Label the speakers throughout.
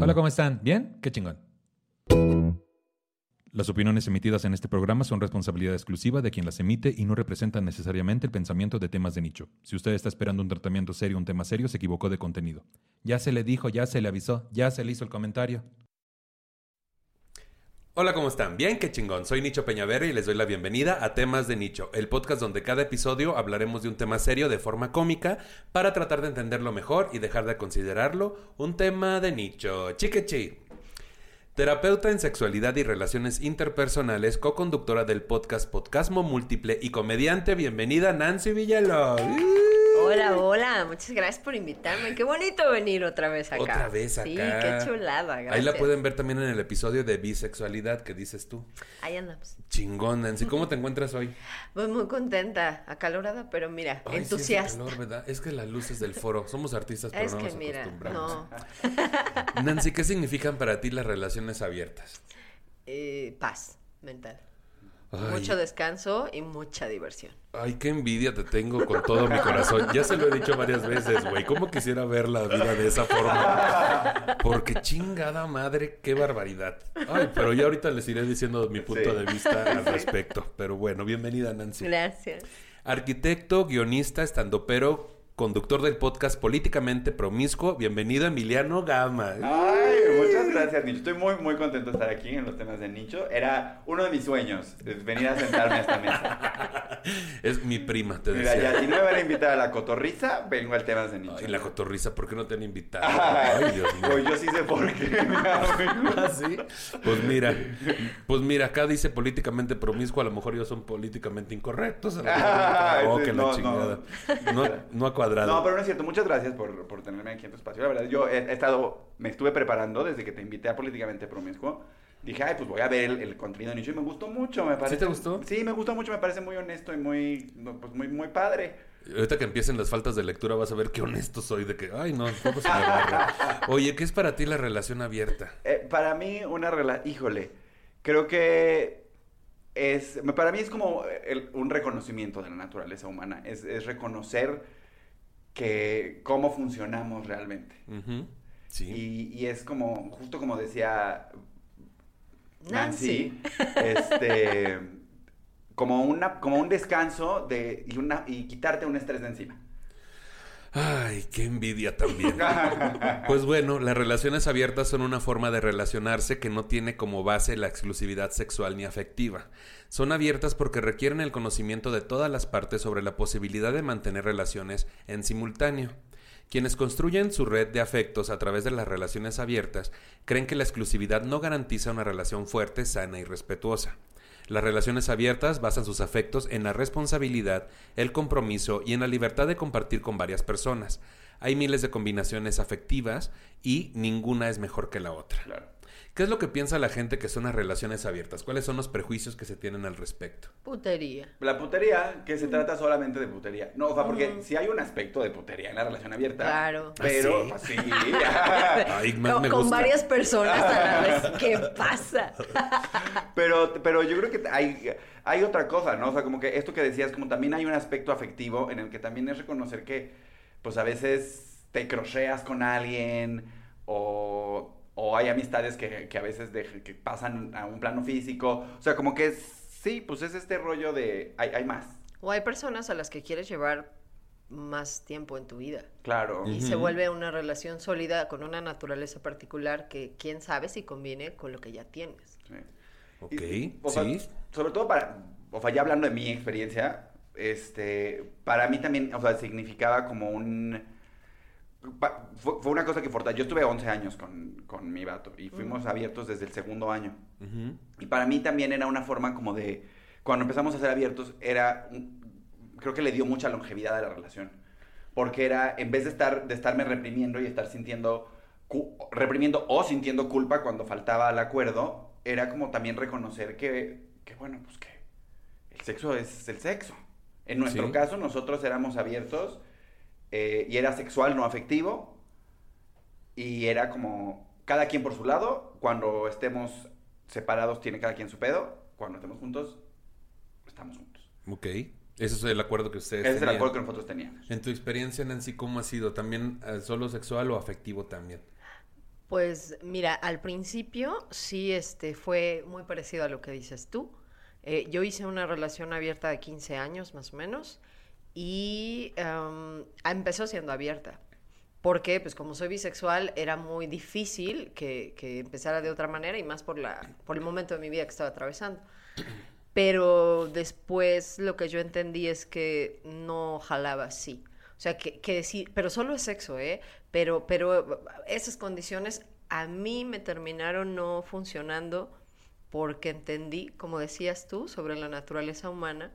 Speaker 1: Hola, ¿cómo están? ¿Bien? Qué chingón. Las opiniones emitidas en este programa son responsabilidad exclusiva de quien las emite y no representan necesariamente el pensamiento de temas de nicho. Si usted está esperando un tratamiento serio, un tema serio, se equivocó de contenido. Ya se le dijo, ya se le avisó, ya se le hizo el comentario.
Speaker 2: Hola, ¿cómo están? Bien, qué chingón. Soy Nicho Peñavera y les doy la bienvenida a Temas de Nicho, el podcast donde cada episodio hablaremos de un tema serio de forma cómica para tratar de entenderlo mejor y dejar de considerarlo un tema de nicho. Chiquechi. Terapeuta en sexualidad y relaciones interpersonales, co-conductora del podcast Podcasmo Múltiple y comediante, bienvenida Nancy Villalobos.
Speaker 3: Hola, hola, muchas gracias por invitarme. Qué bonito venir otra vez acá.
Speaker 2: Otra vez acá.
Speaker 3: Sí, qué chulada, gracias.
Speaker 2: Ahí la pueden ver también en el episodio de bisexualidad que dices tú.
Speaker 3: Ahí andamos.
Speaker 2: Chingón, Nancy. ¿Cómo te encuentras hoy?
Speaker 3: Pues muy contenta, acalorada, pero mira,
Speaker 2: Ay, sí, hace
Speaker 3: entusiasta.
Speaker 2: calor, ¿verdad? Es que las luces del foro. Somos artistas, pero
Speaker 3: es
Speaker 2: no
Speaker 3: que
Speaker 2: nos
Speaker 3: mira,
Speaker 2: acostumbramos.
Speaker 3: no.
Speaker 2: Nancy, ¿qué significan para ti las relaciones abiertas?
Speaker 3: Eh, paz mental.
Speaker 2: Ay,
Speaker 3: Mucho descanso y mucha diversión.
Speaker 2: ay, qué envidia te tengo con todo mi corazón. Ya se lo he dicho varias veces, güey. ¿Cómo quisiera ver la vida de esa forma? Porque chingada madre, qué barbaridad. Ay, pero ya ahorita les iré diciendo mi punto
Speaker 4: Sí.
Speaker 2: de vista al respecto. Pero bueno, bienvenida, Nancy.
Speaker 3: Gracias.
Speaker 2: Arquitecto, guionista, estandopero, conductor del podcast Políticamente Promiscuo. Bienvenido, Emiliano Gama.
Speaker 4: Ay, muchas gracias, Nicho. Estoy muy, muy contento de estar aquí en los temas de Nicho. Era uno de mis sueños, venir a sentarme a esta mesa.
Speaker 2: Es mi prima, te
Speaker 4: Mira,
Speaker 2: decía.
Speaker 4: ya, si no me van a invitar a la cotorriza, vengo al temas de Nicho.
Speaker 2: Ay, la cotorriza, ¿por qué no te han invitado?
Speaker 4: Ay,
Speaker 2: Ay, Dios mío.
Speaker 4: Pues yo sí sé por qué.
Speaker 2: ¿Ah, sí? Pues mira, pues mira, acá dice políticamente promiscuo, a lo mejor ellos son políticamente incorrectos. A lo mejor,
Speaker 4: Ay,
Speaker 2: oh,
Speaker 4: sí,
Speaker 2: que
Speaker 4: no,
Speaker 2: la
Speaker 4: no.
Speaker 2: chingada. No, no ha cuadrado.
Speaker 4: No, pero no es cierto. Muchas gracias por, por tenerme aquí en tu espacio. La verdad, yo he, he estado, me estuve preparando desde que te invité a Políticamente Promiscuo. Dije, ay, pues voy a ver el, el contenido de Nicho y me gustó mucho, me parece.
Speaker 2: te gustó?
Speaker 4: Sí, me gustó mucho, me parece muy honesto y muy, pues muy, muy padre.
Speaker 2: Ahorita que empiecen las faltas de lectura vas a ver qué honesto soy de que, ay, no, ¿cómo se me agarra? Oye, ¿qué es para ti la relación abierta?
Speaker 4: Eh, para mí, una relación, híjole, creo que es, para mí es como el- un reconocimiento de la naturaleza humana, es, es reconocer que cómo funcionamos realmente.
Speaker 2: Ujú, Sí.
Speaker 4: Y, y es como, justo como decía
Speaker 3: Nancy.
Speaker 4: Nancy, este, como, una, como un descanso de, y, una, y quitarte un estrés de encima.
Speaker 2: Ay, qué envidia también. Pues bueno, las relaciones abiertas son una forma de relacionarse que no tiene como base la exclusividad sexual ni afectiva. Son abiertas porque requieren el conocimiento de todas las partes sobre la posibilidad de mantener relaciones en simultáneo. Quienes construyen su red de afectos a través de las relaciones abiertas creen que la exclusividad no garantiza una relación fuerte, sana y respetuosa. Las relaciones abiertas basan sus afectos en la responsabilidad, el compromiso y en la libertad de compartir con varias personas. Hay miles de combinaciones afectivas y ninguna es mejor que la otra. ¿Qué es lo que piensa la gente que son las relaciones abiertas? ¿Cuáles son los prejuicios que se tienen al respecto?
Speaker 3: Putería.
Speaker 4: La putería, que se trata solamente de putería. No, o sea, porque si hay un aspecto de putería en la relación abierta.
Speaker 3: Claro.
Speaker 4: Pero,
Speaker 2: ¿Ah,
Speaker 4: sí.
Speaker 2: Ay, me,
Speaker 3: con,
Speaker 2: me
Speaker 3: con
Speaker 2: gusta.
Speaker 3: varias personas a la vez. ¿Qué pasa?
Speaker 4: pero, pero yo creo que hay, hay otra cosa, ¿no? O sea, como que esto que decías, como también hay un aspecto afectivo en el que también es reconocer que, pues a veces te crocheas con alguien o, o hay amistades que, que a veces de- que pasan a un plano físico. O sea, como que es- sí, pues es este rollo de hay, hay más.
Speaker 3: O hay personas a las que quieres llevar más tiempo en tu vida.
Speaker 4: Claro.
Speaker 3: Y se vuelve una relación sólida con una naturaleza particular que quién sabe si conviene con lo que ya tienes.
Speaker 4: Sí.
Speaker 2: Ok,
Speaker 4: Y, o sea,
Speaker 2: sí.
Speaker 4: sobre todo para, o sea, ya hablando de mi experiencia, este, para mí también, o sea, significaba como un, fue, fue una cosa que fortaleció. Yo estuve 11 años con, con mi vato y fuimos abiertos desde el segundo año. Y para mí también era una forma como de, cuando empezamos a ser abiertos, era, creo que le dio mucha longevidad a la relación. porque era, en vez de, estar, de estarme reprimiendo y estar sintiendo, reprimiendo o sintiendo culpa cuando faltaba al acuerdo, era como también reconocer que, que bueno, pues que el sexo es el sexo. En nuestro
Speaker 2: Sí.
Speaker 4: caso, nosotros éramos abiertos eh, y era sexual, no afectivo. Y era como cada quien por su lado. Cuando estemos separados, tiene cada quien su pedo. Cuando estemos juntos, estamos juntos.
Speaker 2: Ok. Ese es el acuerdo que ustedes
Speaker 4: Ese es el
Speaker 2: tenían.
Speaker 4: acuerdo que nosotros teníamos.
Speaker 2: En tu experiencia, Nancy, ¿cómo ha sido? ¿También eh, solo sexual o afectivo también?
Speaker 3: Pues mira, al principio sí este, fue muy parecido a lo que dices tú. Eh, yo hice una relación abierta de 15 años más o menos y em, empezó siendo abierta. Porque, pues como soy bisexual, era muy difícil que, que empezara de otra manera y más por, la, por el momento de mi vida que estaba atravesando. Pero después lo que yo entendí es que no jalaba así. O sea, que, que sí, pero solo es sexo, ¿eh? Pero, pero esas condiciones a mí me terminaron no funcionando porque entendí, como decías tú, sobre la naturaleza humana,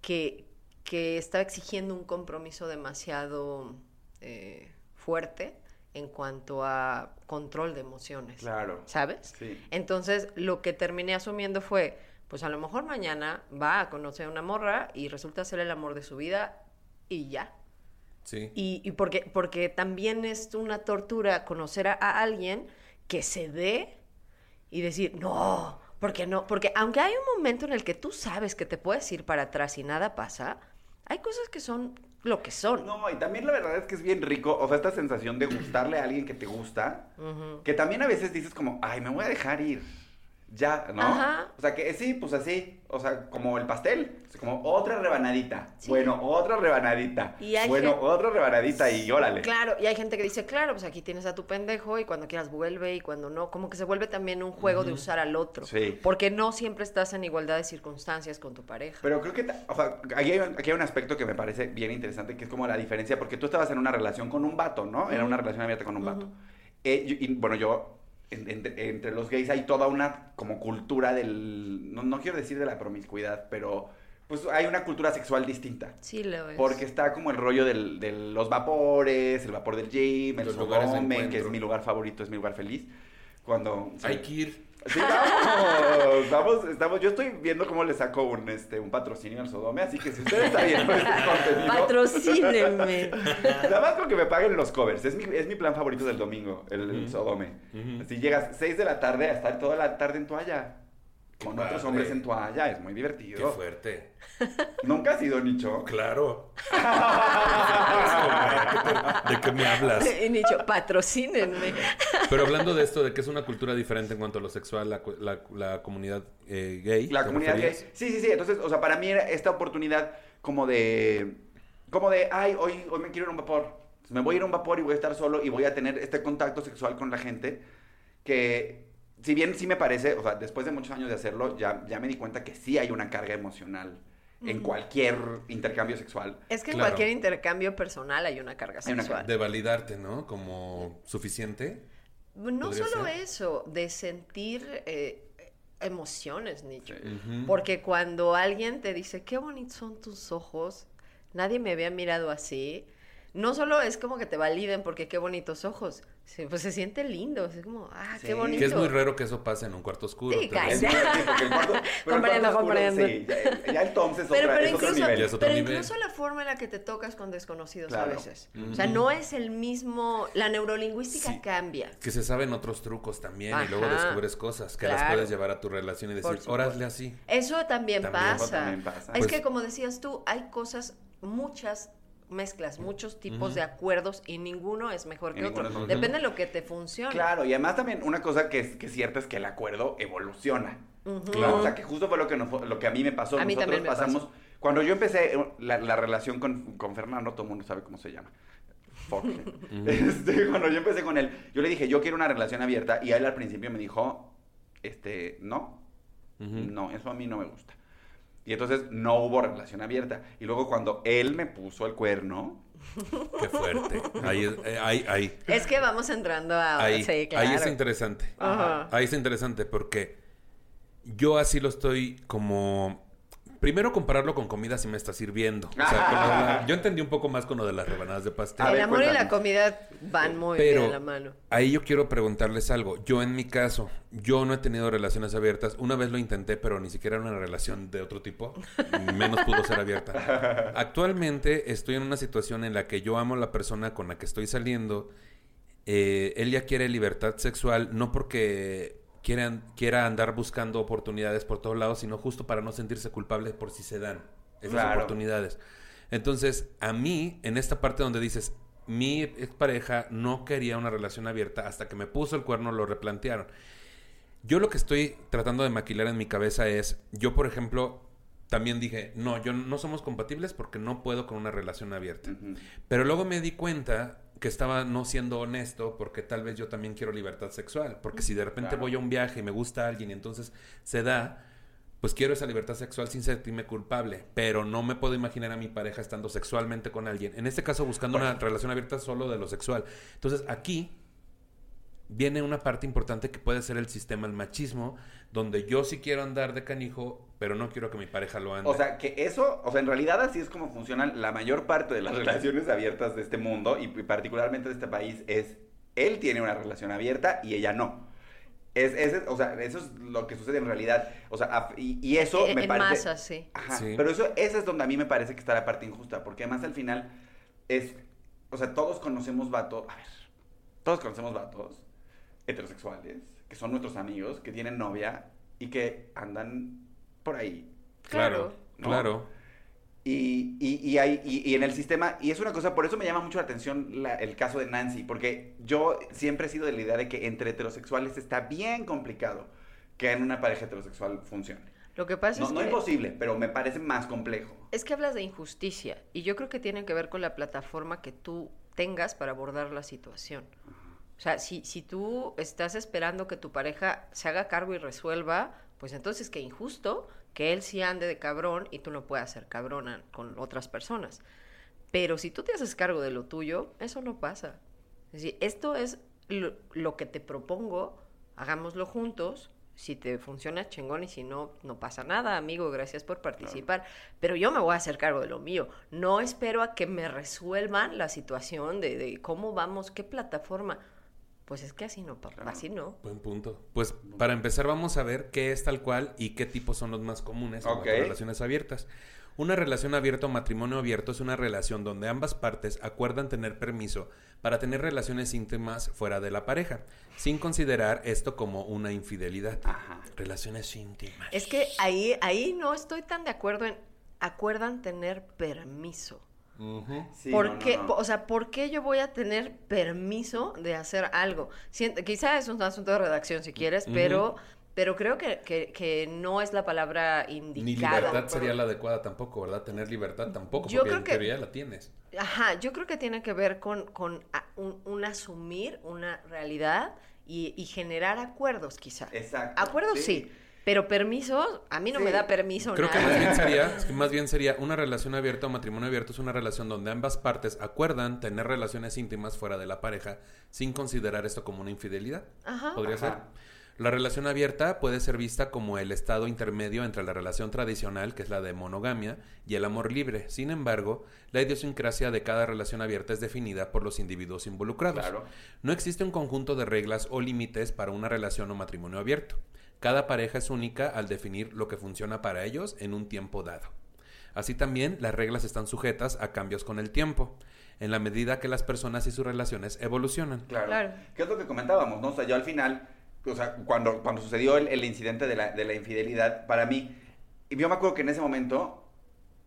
Speaker 3: que, que estaba exigiendo un compromiso demasiado eh, fuerte en cuanto a control de emociones.
Speaker 4: Claro.
Speaker 3: ¿Sabes?
Speaker 4: Sí.
Speaker 3: Entonces, lo que terminé asumiendo fue, pues a lo mejor mañana va a conocer a una morra y resulta ser el amor de su vida y ya.
Speaker 2: Sí.
Speaker 3: Y, y porque, porque también es una tortura conocer a, a alguien que se dé y decir, no, porque no, porque aunque hay un momento en el que tú sabes que te puedes ir para atrás y nada pasa, hay cosas que son lo que son.
Speaker 4: No, y también la verdad es que es bien rico, o sea, esta sensación de gustarle a alguien que te gusta, que también a veces dices como, ay, me voy a dejar ir. Ya, ¿no?
Speaker 3: Ajá.
Speaker 4: O sea, que sí, pues así, o sea, como el pastel, como otra rebanadita.
Speaker 3: Sí.
Speaker 4: Bueno, otra rebanadita.
Speaker 3: Y
Speaker 4: bueno, otra rebanadita y órale.
Speaker 3: Claro, y hay gente que dice, claro, pues aquí tienes a tu pendejo y cuando quieras vuelve y cuando no, como que se vuelve también un juego de usar al otro.
Speaker 4: Sí.
Speaker 3: Porque no siempre estás en igualdad de circunstancias con tu pareja.
Speaker 4: Pero creo que, o sea, aquí hay, un- aquí hay un aspecto que me parece bien interesante, que es como la diferencia, porque tú estabas en una relación con un vato, ¿no? Era una relación abierta con un vato. Eh, y, y, bueno, yo, en- entre, entre los gays hay toda una como cultura del, no, no quiero decir de la promiscuidad, pero pues hay una cultura sexual distinta.
Speaker 3: Sí, lo es.
Speaker 4: Porque está como el rollo del- de los vapores, el vapor del gym, el
Speaker 2: Los lugares de
Speaker 4: que es mi lugar favorito, es mi lugar feliz. Cuando...
Speaker 2: Hay que ir.
Speaker 4: Sí, vamos, vamos, estamos, yo estoy viendo cómo le saco un, este, un patrocinio al Sodome, así que si usted está viendo este contenido,
Speaker 3: Patrocínenme.
Speaker 4: nada más con que me paguen los covers, es mi, es mi plan favorito del domingo, el. Sodome. Así llegas 6 de la tarde a estar toda la tarde en toalla, con
Speaker 2: Qué
Speaker 4: otros hombres en toalla, es muy
Speaker 2: Qué
Speaker 4: divertido.
Speaker 2: fuerte.
Speaker 4: Nunca has ido, Nicho.
Speaker 2: Claro. ¿De qué me hablas?
Speaker 3: Y Nicho, patrocínenme.
Speaker 2: Pero hablando de esto, de que es una cultura diferente en cuanto a lo sexual, la, la comunidad eh, gay.
Speaker 4: La
Speaker 2: ¿te
Speaker 4: comunidad gay. Sí, sí, sí. Entonces, o sea, para mí era esta oportunidad como de. Como de, ay, hoy, hoy me quiero ir a un vapor. Me voy a ir a un vapor y voy a estar solo y voy a tener este contacto sexual con la gente. Que, si bien sí me parece, o sea, después de muchos años de hacerlo, ya, ya me di cuenta que sí hay una carga emocional en cualquier intercambio sexual.
Speaker 3: Es que en
Speaker 2: Claro.
Speaker 3: cualquier intercambio personal hay una carga
Speaker 4: Hay una
Speaker 3: sexual.
Speaker 2: De validarte, ¿no? Como suficiente.
Speaker 3: No solo
Speaker 2: ser.
Speaker 3: eso, de sentir eh, emociones, Nicho.
Speaker 4: Sí.
Speaker 3: Porque cuando alguien te dice, qué bonitos son tus ojos, nadie me había mirado así. No solo es como que te validen porque qué bonitos ojos, sí, pues se siente lindo, es como, ah,
Speaker 4: Sí.
Speaker 3: qué bonito.
Speaker 2: Que es muy raro que eso pase en un cuarto oscuro.
Speaker 3: Sí,
Speaker 4: sí,
Speaker 3: Comprendo, comprendo.
Speaker 4: sí, ya, ya entonces
Speaker 3: Pero,
Speaker 4: otra-
Speaker 3: pero
Speaker 4: es otro
Speaker 3: incluso,
Speaker 4: nivel.
Speaker 2: Ya es otro
Speaker 3: pero
Speaker 2: nivel.
Speaker 3: incluso la forma en la que te tocas con desconocidos
Speaker 4: Claro.
Speaker 3: a veces. O sea, no es el mismo, la neurolingüística
Speaker 2: Sí.
Speaker 3: cambia.
Speaker 2: Que se saben otros trucos también y luego
Speaker 3: Ajá.
Speaker 2: descubres cosas que las
Speaker 3: Claro.
Speaker 2: puedes llevar a tu relación y decir, órale así.
Speaker 3: Eso también,
Speaker 2: También,
Speaker 3: pasa.
Speaker 4: eso también pasa.
Speaker 3: Es
Speaker 2: Pues-
Speaker 3: que como decías tú, hay cosas, muchas mezclas, muchos tipos de acuerdos y ninguno es mejor que otro.
Speaker 4: mejor.
Speaker 3: Depende de lo que te funcione.
Speaker 4: Claro, y además también una cosa que es, que es cierta es que el acuerdo evoluciona.
Speaker 2: Claro.
Speaker 4: O sea, que justo fue lo que, nos fue- lo que a mí me pasó.
Speaker 3: A mí
Speaker 4: Nosotros
Speaker 3: también me
Speaker 4: pasamos.
Speaker 3: pasó.
Speaker 4: Cuando yo empecé eh, la, la relación con, con Fernando, todo el mundo sabe cómo se llama. Fuck. Este, cuando yo empecé con él, yo le dije, yo quiero una relación abierta. Y él al principio me dijo, este, no, no, eso a mí no me gusta. Y entonces no hubo relación abierta. Y luego cuando él me puso el cuerno,
Speaker 2: Qué fuerte. Ahí, es- eh, ahí, ahí.
Speaker 3: Es que vamos entrando a...
Speaker 2: Ahí,
Speaker 3: sí, claro.
Speaker 2: ahí es interesante.
Speaker 3: Ajá.
Speaker 2: Ahí es interesante porque yo así lo estoy como Primero compararlo con comida si me está sirviendo. O sea, la- yo entendí un poco más con lo de las rebanadas de pastel.
Speaker 4: A
Speaker 3: el amor y la comida van muy
Speaker 2: Pero
Speaker 3: bien de la mano.
Speaker 2: ahí yo quiero preguntarles algo. Yo en mi caso, yo no he tenido relaciones abiertas. Una vez lo intenté, pero ni siquiera era una relación de otro tipo. Menos pudo ser abierta. Actualmente estoy en una situación en la que yo amo a la persona con la que estoy saliendo. Eh, él ya quiere libertad sexual, no porque quiera, quiera andar buscando oportunidades por todos lados, sino justo para no sentirse culpable por si se dan esas
Speaker 4: Claro.
Speaker 2: oportunidades. Entonces, a mí, en esta parte donde dices, mi expareja no quería una relación abierta hasta que me puso el cuerno, lo replantearon. Yo lo que estoy tratando de maquilar en mi cabeza es, yo por ejemplo, también dije, no, yo no somos compatibles porque no puedo con una relación abierta.
Speaker 4: Ujú.
Speaker 2: Pero luego me di cuenta que estaba no siendo honesto porque tal vez yo también quiero libertad sexual. Porque si de repente
Speaker 4: Claro.
Speaker 2: voy a un viaje y me gusta alguien y entonces se da, pues quiero esa libertad sexual sin sentirme culpable. Pero no me puedo imaginar a mi pareja estando sexualmente con alguien. En este caso buscando una relación abierta solo de lo sexual. Entonces aquí viene una parte importante que puede ser el sistema, el machismo, donde yo sí quiero andar de canijo, pero no quiero que mi pareja lo ande.
Speaker 4: O sea, que eso, o sea, en realidad así es como funcionan la mayor parte de las relaciones abiertas de este mundo y particularmente de este país es, él tiene una relación abierta y ella no. Es, es- o sea, eso es lo que sucede en realidad. O sea, y, y eso
Speaker 3: En-
Speaker 4: me
Speaker 3: en
Speaker 4: parece...
Speaker 3: masa, sí.
Speaker 4: Ajá,
Speaker 2: Sí.
Speaker 4: pero eso, esa es donde a mí me parece que está la parte injusta, porque además al final es, o sea, todos conocemos vatos, a ver, todos conocemos vatos heterosexuales, que son nuestros amigos, que tienen novia y que andan por ahí.
Speaker 2: claro,
Speaker 4: ¿no?
Speaker 2: claro.
Speaker 4: Y, y, y, hay, y, y en el sistema, y es una cosa, por eso me llama mucho la atención la- el caso de Nancy, porque yo siempre he sido de la idea de que entre heterosexuales está bien complicado que en una pareja heterosexual funcione.
Speaker 3: Lo que pasa
Speaker 4: No,
Speaker 3: es
Speaker 4: no
Speaker 3: que...
Speaker 4: imposible, pero me parece más complejo.
Speaker 3: Es que hablas de injusticia y yo creo que tiene que ver con la plataforma que tú tengas para abordar la situación. O sea, si, si tú estás esperando que tu pareja se haga cargo y resuelva, pues entonces qué injusto que él sí ande de cabrón y tú no puedas ser cabrona con otras personas. Pero si tú te haces cargo de lo tuyo, eso no pasa. Es decir, esto es lo, lo que te propongo, hagámoslo juntos. Si te funciona, chingón, y si no, no pasa nada, amigo, gracias por participar. Pero yo me voy a hacer cargo de lo mío. No espero a que me resuelvan la situación de, de cómo vamos, qué plataforma. Pues es que así no, papá, así no.
Speaker 2: Buen punto. Pues para empezar vamos a ver qué es tal cual y qué tipos son los más comunes en las relaciones abiertas. Una relación abierta o matrimonio abierto es una relación donde ambas partes acuerdan tener permiso para tener relaciones íntimas fuera de la pareja, sin considerar esto como una infidelidad.
Speaker 4: Ajá.
Speaker 2: Relaciones íntimas.
Speaker 3: Es que ahí, ahí no estoy tan de acuerdo en acuerdan tener permiso.
Speaker 4: Sí,
Speaker 3: ¿Por
Speaker 4: no,
Speaker 3: qué?
Speaker 4: no.
Speaker 3: O sea, ¿por qué yo voy a tener permiso de hacer algo? Sient- quizá es un asunto de redacción si quieres, pero, pero creo que, que- que no es la palabra
Speaker 2: Ni
Speaker 3: indicada.
Speaker 2: libertad sería la adecuada tampoco, ¿verdad? Tener libertad tampoco,
Speaker 3: Yo
Speaker 2: porque
Speaker 3: creo
Speaker 2: en
Speaker 3: que-
Speaker 2: teoría la tienes.
Speaker 3: Ajá, yo creo que tiene que ver con, con a- un, un asumir una realidad y, y generar acuerdos, quizá.
Speaker 4: Exacto.
Speaker 3: Acuerdos sí. Pero permisos, a mí no
Speaker 4: Sí.
Speaker 3: me da permiso
Speaker 2: Creo que más bien sería, que más bien sería una relación abierta o matrimonio abierto es una relación donde ambas partes acuerdan tener relaciones íntimas fuera de la pareja sin considerar esto como una infidelidad.
Speaker 3: Ajá.
Speaker 2: Podría
Speaker 4: Ajá.
Speaker 2: ser. La relación abierta puede ser vista como el estado intermedio entre la relación tradicional, que es la de monogamia, y el amor libre. Sin embargo, la idiosincrasia de cada relación abierta es definida por los individuos involucrados.
Speaker 4: Claro.
Speaker 2: No existe un conjunto de reglas o límites para una relación o matrimonio abierto. Cada pareja es única al definir lo que funciona para ellos en un tiempo dado. Así también, las reglas están sujetas a cambios con el tiempo, en la medida que las personas y sus relaciones evolucionan.
Speaker 4: Claro.
Speaker 3: Claro.
Speaker 4: ¿Qué es lo que comentábamos, no? O sea, yo al final, o sea, cuando, cuando sucedió el, el incidente de la, de la infidelidad, para mí, y yo me acuerdo que en ese momento,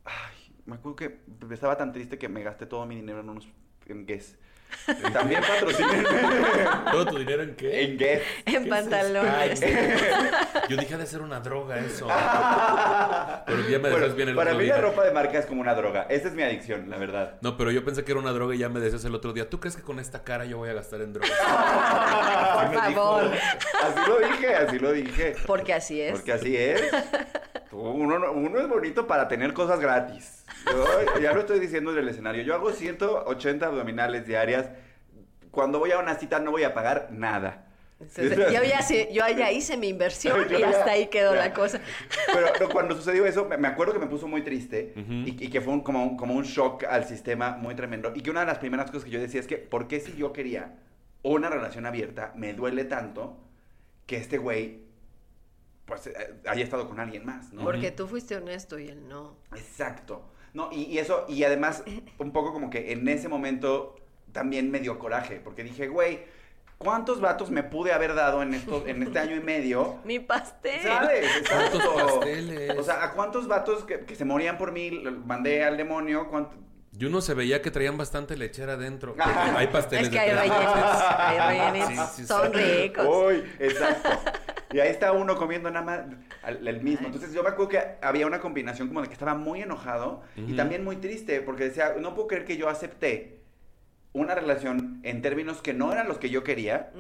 Speaker 4: ay, me acuerdo que estaba tan triste que me gasté todo mi dinero en unos, en Guess. También patrocinen
Speaker 2: ¿Todo tu dinero en qué?
Speaker 4: en Guess.
Speaker 3: En pantalones.
Speaker 2: Yo dije de ser una droga eso. Pero ya me
Speaker 4: Bueno,
Speaker 2: dejas bien el
Speaker 4: para
Speaker 2: otro
Speaker 4: mí
Speaker 2: día.
Speaker 4: la ropa de marca es como una droga. Esa es mi adicción, la verdad.
Speaker 2: No, pero yo pensé que era una droga y ya me decías el otro día. ¿Tú crees que con esta cara yo voy a gastar en drogas?
Speaker 4: Me
Speaker 3: favor.
Speaker 4: Así lo dije, así lo dije.
Speaker 3: Porque así es.
Speaker 4: Porque así es. Uno, no- uno es bonito para tener cosas gratis. Yo ya lo estoy diciendo en el escenario. Yo hago 180 abdominales diarias. Cuando voy a una cita no voy a pagar nada.
Speaker 3: Entonces, yo, ya, yo ya hice mi inversión y hasta ahí quedó la cosa.
Speaker 4: Pero no, cuando sucedió eso, me acuerdo que me puso muy triste y, y que fue un- como, un, como un shock al sistema muy tremendo. Y que una de las primeras cosas que yo decía es que, ¿por qué si yo quería una relación abierta, me duele tanto que este güey, pues, eh, haya estado con alguien más, ¿no?
Speaker 3: Porque tú fuiste honesto y él no.
Speaker 4: Exacto. No, y, y eso, y además, un poco como que en ese momento también me dio coraje, porque dije, güey, ¿cuántos vatos me pude haber dado en, estos, en este año y medio?
Speaker 3: Mi pastel.
Speaker 4: ¿Sabes? Exacto.
Speaker 2: ¿Cuántos pasteles?
Speaker 4: O sea, ¿a cuántos vatos que, que se morían por mí mandé al demonio? ¿Cuánto-
Speaker 2: Y uno se veía que traían bastante lechera adentro. Hay pasteles
Speaker 3: Es que
Speaker 2: de
Speaker 3: hay rellenos, hay rellenos,
Speaker 2: Sí, sí,
Speaker 3: son
Speaker 2: sí.
Speaker 3: ricos.
Speaker 4: Uy, exacto. Y ahí está uno comiendo nada más al- el mismo. Entonces yo me acuerdo que había una combinación como de que estaba muy enojado y también muy triste porque decía, no puedo creer que yo acepté una relación en términos que no eran los que yo quería.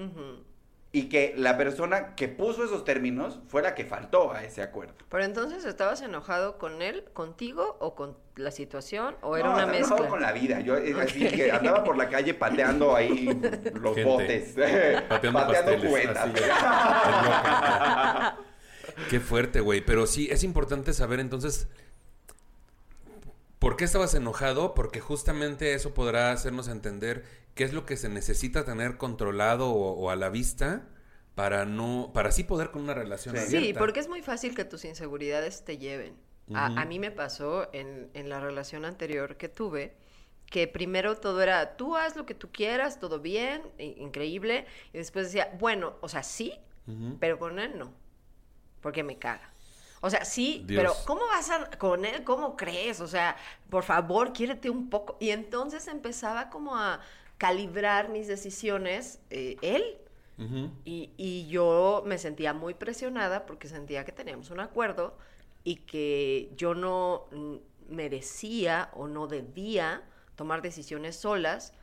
Speaker 4: Y que la persona que puso esos términos fue la que faltó a ese acuerdo.
Speaker 3: Pero entonces, ¿estabas enojado con él, contigo o con la situación? ¿O era
Speaker 4: No,
Speaker 3: una mezcla?
Speaker 4: enojado con la vida. Yo así que andaba por la calle pateando ahí los
Speaker 2: Gente.
Speaker 4: botes.
Speaker 2: Pateando pasteles,
Speaker 4: cubetas.
Speaker 2: Qué fuerte, güey. Pero sí, es importante saber entonces. ¿Por qué estabas enojado? Porque justamente eso podrá hacernos entender qué es lo que se necesita tener controlado o, o a la vista para no, para así poder con una relación
Speaker 4: Sí.
Speaker 3: Sí, porque es muy fácil que tus inseguridades te lleven. A- mí me pasó en, en la relación anterior que tuve, que primero todo era, tú haz lo que tú quieras, todo bien, increíble, y después decía, bueno, o sea, sí, pero con él no, porque me caga. O sea, sí,
Speaker 2: Dios.
Speaker 3: pero ¿cómo vas a con él? ¿Cómo crees? O sea, por favor, quiérete un poco. Y entonces empezaba como a calibrar mis decisiones eh, él. Y, y yo me sentía muy presionada porque sentía que teníamos un acuerdo y que yo no mm, merecía o no debía tomar decisiones solas,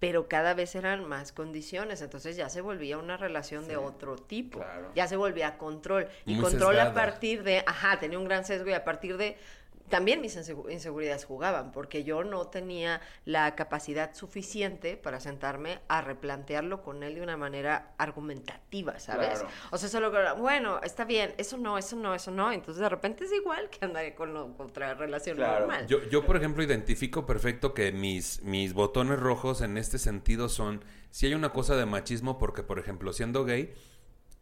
Speaker 3: pero cada vez eran más condiciones, entonces ya se volvía una relación de otro tipo,
Speaker 4: claro.
Speaker 3: ya se volvía control y control a partir de, ajá, tenía un gran sesgo y a partir de también mis insegu- inseguridades jugaban, porque yo no tenía la capacidad suficiente para sentarme a replantearlo con él de una manera argumentativa, ¿sabes?
Speaker 4: Claro.
Speaker 3: O sea, solo que, bueno, está bien, eso no, eso no, eso no. Entonces, de repente es igual que andar con lo- otra relación
Speaker 4: Claro.
Speaker 3: normal.
Speaker 2: Yo, yo, por ejemplo, identifico perfecto que mis, mis botones rojos en este sentido son, si hay una cosa de machismo, porque, por ejemplo, siendo gay,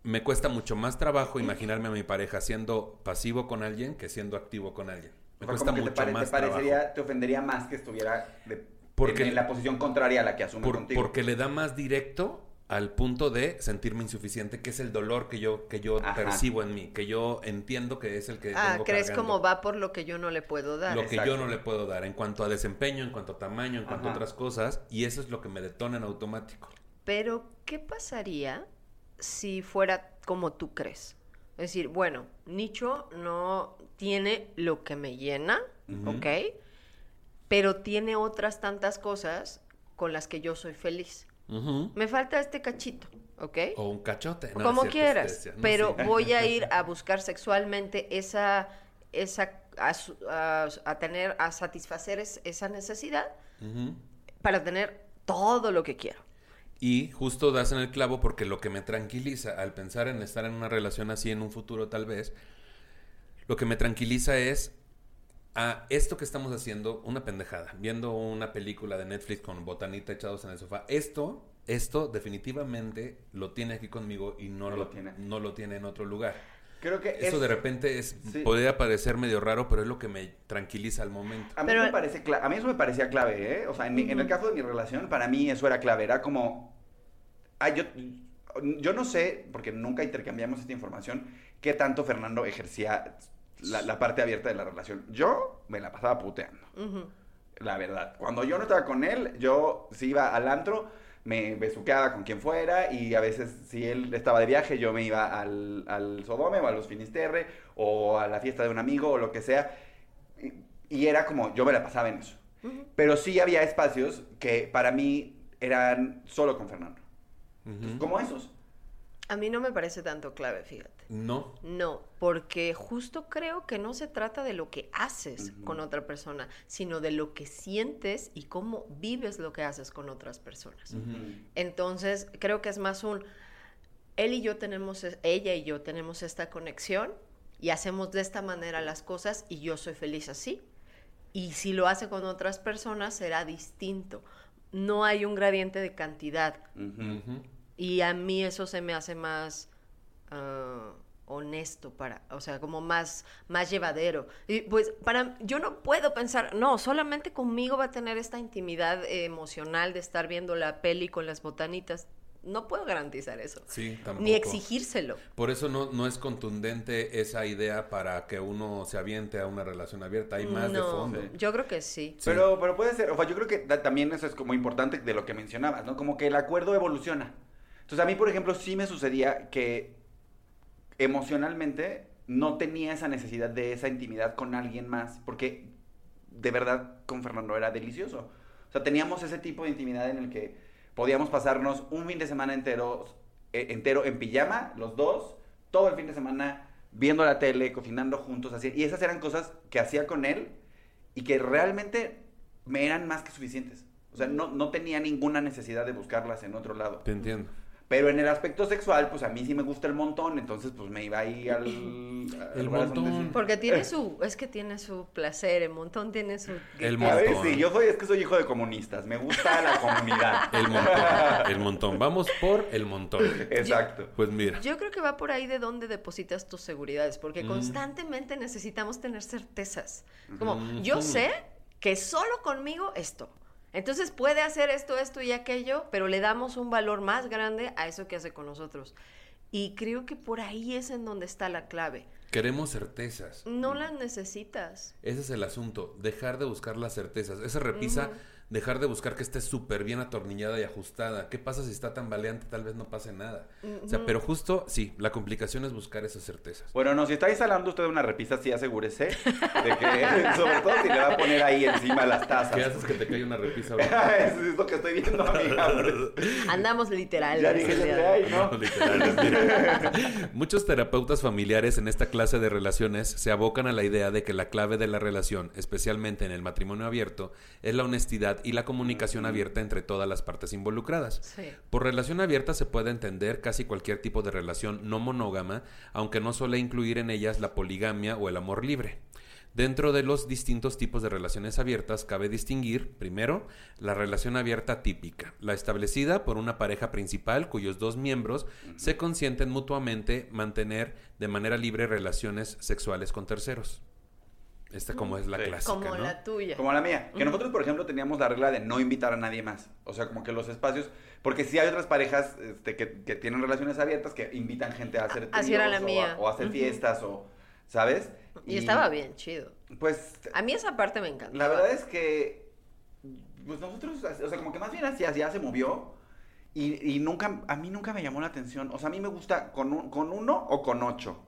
Speaker 2: me cuesta mucho más trabajo imaginarme a mi pareja siendo pasivo con alguien que siendo activo con alguien. Me
Speaker 4: O sea,
Speaker 2: cuesta
Speaker 4: como que
Speaker 2: mucho
Speaker 4: te, pare- te
Speaker 2: más
Speaker 4: parecería,
Speaker 2: trabajo.
Speaker 4: te ofendería más que estuviera de-
Speaker 2: Porque-
Speaker 4: en, en la posición contraria a la que asume
Speaker 2: Por-
Speaker 4: contigo.
Speaker 2: porque le da más directo al punto de sentirme insuficiente, que es el dolor que yo, que yo
Speaker 4: Ajá.
Speaker 2: percibo en mí, que yo entiendo que es el que
Speaker 3: ah, crees
Speaker 2: cargando.
Speaker 3: como va por lo que yo no le puedo dar.
Speaker 2: lo que yo no le puedo dar en cuanto a desempeño, en cuanto a tamaño, en cuanto a otras cosas, y eso es lo que me detona en automático.
Speaker 3: Pero, ¿qué pasaría si fuera como tú crees? Es decir, bueno, Nicho no tiene lo que me llena. ¿ok? Pero tiene otras tantas cosas con las que yo soy feliz. Me falta este cachito, ¿ok?
Speaker 2: O un cachote. no,
Speaker 3: como quieras,
Speaker 2: no,
Speaker 3: pero
Speaker 2: sí.
Speaker 3: voy a ir a buscar sexualmente esa, esa, a, a- a tener, a satisfacer es- esa necesidad para tener todo lo que quiero.
Speaker 2: Y justo das en el clavo porque lo que me tranquiliza al pensar en estar en una relación así en un futuro tal vez, lo que me tranquiliza es a esto que estamos haciendo, una pendejada, viendo una película de Netflix con botanita echados en el sofá. Esto, esto definitivamente lo tiene aquí conmigo y no,
Speaker 4: No
Speaker 2: lo,
Speaker 4: lo tiene.
Speaker 2: no lo tiene en otro lugar.
Speaker 4: Creo que
Speaker 2: Eso
Speaker 4: es-
Speaker 2: de repente es
Speaker 4: Sí.
Speaker 2: podría parecer medio raro, pero es lo que me tranquiliza al momento.
Speaker 4: A mí,
Speaker 3: Pero-
Speaker 4: me parece cla- a mí eso me parecía clave, ¿eh? O sea, en, mi- en el caso de mi relación, para mí eso era clave. Era como... Ah, yo, yo no sé, porque nunca intercambiamos esta información, qué tanto Fernando ejercía la, la parte abierta de la relación. Yo me la pasaba puteando. La verdad. Cuando yo no estaba con él, yo si iba al antro, me besuqueaba con quien fuera y a veces si él estaba de viaje, yo me iba al, al Sodome o a los Finisterre o a la fiesta de un amigo o lo que sea. Y, y era como, yo me la pasaba en eso. Pero sí había espacios que para mí eran solo con Fernando.
Speaker 2: Ujú.
Speaker 4: Como esos.
Speaker 3: A mí no me parece tanto clave, fíjate.
Speaker 2: No.
Speaker 3: No, porque justo creo que no se trata de lo que haces con otra persona, sino de lo que sientes y cómo vives lo que haces con otras personas. Entonces, creo que es más un, él y yo tenemos, ella y yo tenemos esta conexión y hacemos de esta manera las cosas y yo soy feliz así. Y si lo hace con otras personas será distinto. No hay un gradiente de cantidad. Y a mí eso se me hace más ah, honesto para, o sea, como más, más llevadero. Y pues para, yo no puedo pensar, no, solamente conmigo va a tener esta intimidad eh, emocional de estar viendo la peli con las botanitas. No puedo garantizar eso.
Speaker 2: Sí, tampoco.
Speaker 3: Ni exigírselo.
Speaker 2: Por eso no, no es contundente esa idea para que uno se aviente a una relación abierta. Hay más de fondo.
Speaker 3: Yo creo que sí.
Speaker 2: Sí.
Speaker 4: Pero, pero puede ser, o sea, yo creo que ta- también eso es como importante de lo que mencionabas, ¿no? Como que el acuerdo evoluciona. Entonces, a mí, por ejemplo, sí me sucedía que emocionalmente no tenía esa necesidad de esa intimidad con alguien más, porque de verdad con Fernando era delicioso. O sea, teníamos ese tipo de intimidad en el que podíamos pasarnos un fin de semana entero, eh, entero en pijama, los dos, todo el fin de semana viendo la tele, cocinando juntos, así. Y esas eran cosas que hacía con él y que realmente me eran más que suficientes. O sea, no, no tenía ninguna necesidad de buscarlas en otro lado.
Speaker 2: Te entiendo.
Speaker 4: Pero en el aspecto sexual, pues a mí sí me gusta el montón, entonces pues me iba ahí al... al
Speaker 2: El
Speaker 4: lugar donde
Speaker 2: montón.
Speaker 4: sí.
Speaker 3: Porque tiene su, es que tiene su placer, el montón tiene su...
Speaker 2: El
Speaker 4: A ver,
Speaker 2: montón.
Speaker 4: sí, yo soy, es que soy hijo de comunistas, me gusta la comunidad.
Speaker 2: El montón. El montón. Vamos por el montón.
Speaker 4: Exacto.
Speaker 2: Pues mira.
Speaker 3: Yo creo que va por ahí de dónde depositas tus seguridades, porque
Speaker 2: Mm.
Speaker 3: constantemente necesitamos tener certezas. Como, yo sé que solo conmigo esto. Entonces puede hacer esto, esto y aquello, pero le damos un valor más grande a eso que hace con nosotros. Y creo que por ahí es en donde está la clave.
Speaker 2: Queremos certezas.
Speaker 3: No las necesitas.
Speaker 2: Ese es el asunto. Dejar de buscar las certezas. Esa repisa, dejar de buscar que esté súper bien atornillada y ajustada. ¿Qué pasa si está tan baleante? Tal vez no pase nada. O sea, pero justo, sí, la complicación es buscar esas certezas.
Speaker 4: Bueno, no, si está instalando usted una repisa, sí asegúrese de que, sobre todo si le va a poner ahí encima las tazas.
Speaker 2: ¿Qué haces que te caiga una repisa?
Speaker 4: Eso es lo que estoy viendo, amiga.
Speaker 3: Andamos literal.
Speaker 4: Ya dije, ay, no.
Speaker 2: No, literal. Muchos terapeutas familiares en esta clase de relaciones se abocan a la idea de que la clave de la relación, especialmente en el matrimonio abierto, es la honestidad y la comunicación abierta entre todas las partes involucradas.
Speaker 3: Sí.
Speaker 2: Por relación abierta se puede entender casi cualquier tipo de relación no monógama, aunque no suele incluir en ellas la poligamia o el amor libre. Dentro de los distintos tipos de relaciones abiertas cabe distinguir, primero, la relación abierta típica, la establecida por una pareja principal cuyos dos miembros se consienten mutuamente mantener de manera libre relaciones sexuales con terceros. Esta como es la
Speaker 4: Sí.
Speaker 2: clásica,
Speaker 3: Como
Speaker 2: ¿no?
Speaker 3: la tuya.
Speaker 4: Como la mía. Que nosotros, por ejemplo, teníamos la regla de no invitar a nadie más. O sea, como que los espacios. Porque sí hay otras parejas este, que, que tienen relaciones abiertas que invitan gente a hacer
Speaker 3: Así era
Speaker 4: tríos
Speaker 3: la
Speaker 4: o a-
Speaker 3: mía.
Speaker 4: O, a hacer fiestas o. ¿Sabes?
Speaker 3: Y estaba bien, chido.
Speaker 4: Pues.
Speaker 3: A mí esa parte me encanta.
Speaker 4: La verdad es que. Pues nosotros. O sea, como que más bien así, así ya se movió. Y, y nunca. A mí nunca me llamó la atención. O sea, a mí me gusta con, un- con uno o con ocho.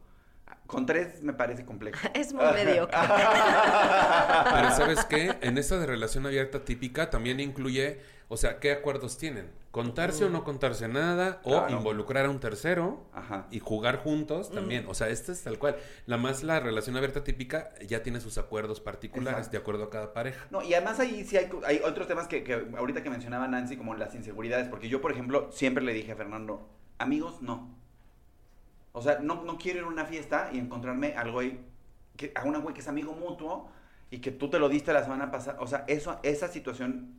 Speaker 4: Con tres me parece complejo.
Speaker 3: Es muy mediocre.
Speaker 2: Pero ¿sabes qué? En esta de relación abierta típica también incluye, o sea, ¿qué acuerdos tienen? Contarse o no contarse nada, o involucrar a un tercero
Speaker 4: Ajá.
Speaker 2: y jugar juntos también. O sea, esta es tal cual. La más la relación abierta típica ya tiene sus acuerdos particulares
Speaker 4: Exacto.
Speaker 2: de acuerdo a cada pareja.
Speaker 4: No, y además ahí sí hay, hay otros temas que, que ahorita que mencionaba Nancy, como las inseguridades, porque yo, por ejemplo, siempre le dije a Fernando, amigos, no. O sea, no, no quiero ir a una fiesta y encontrarme al güey, que, a una güey que es amigo mutuo y que tú te lo diste la semana pasada. O sea, eso, esa situación,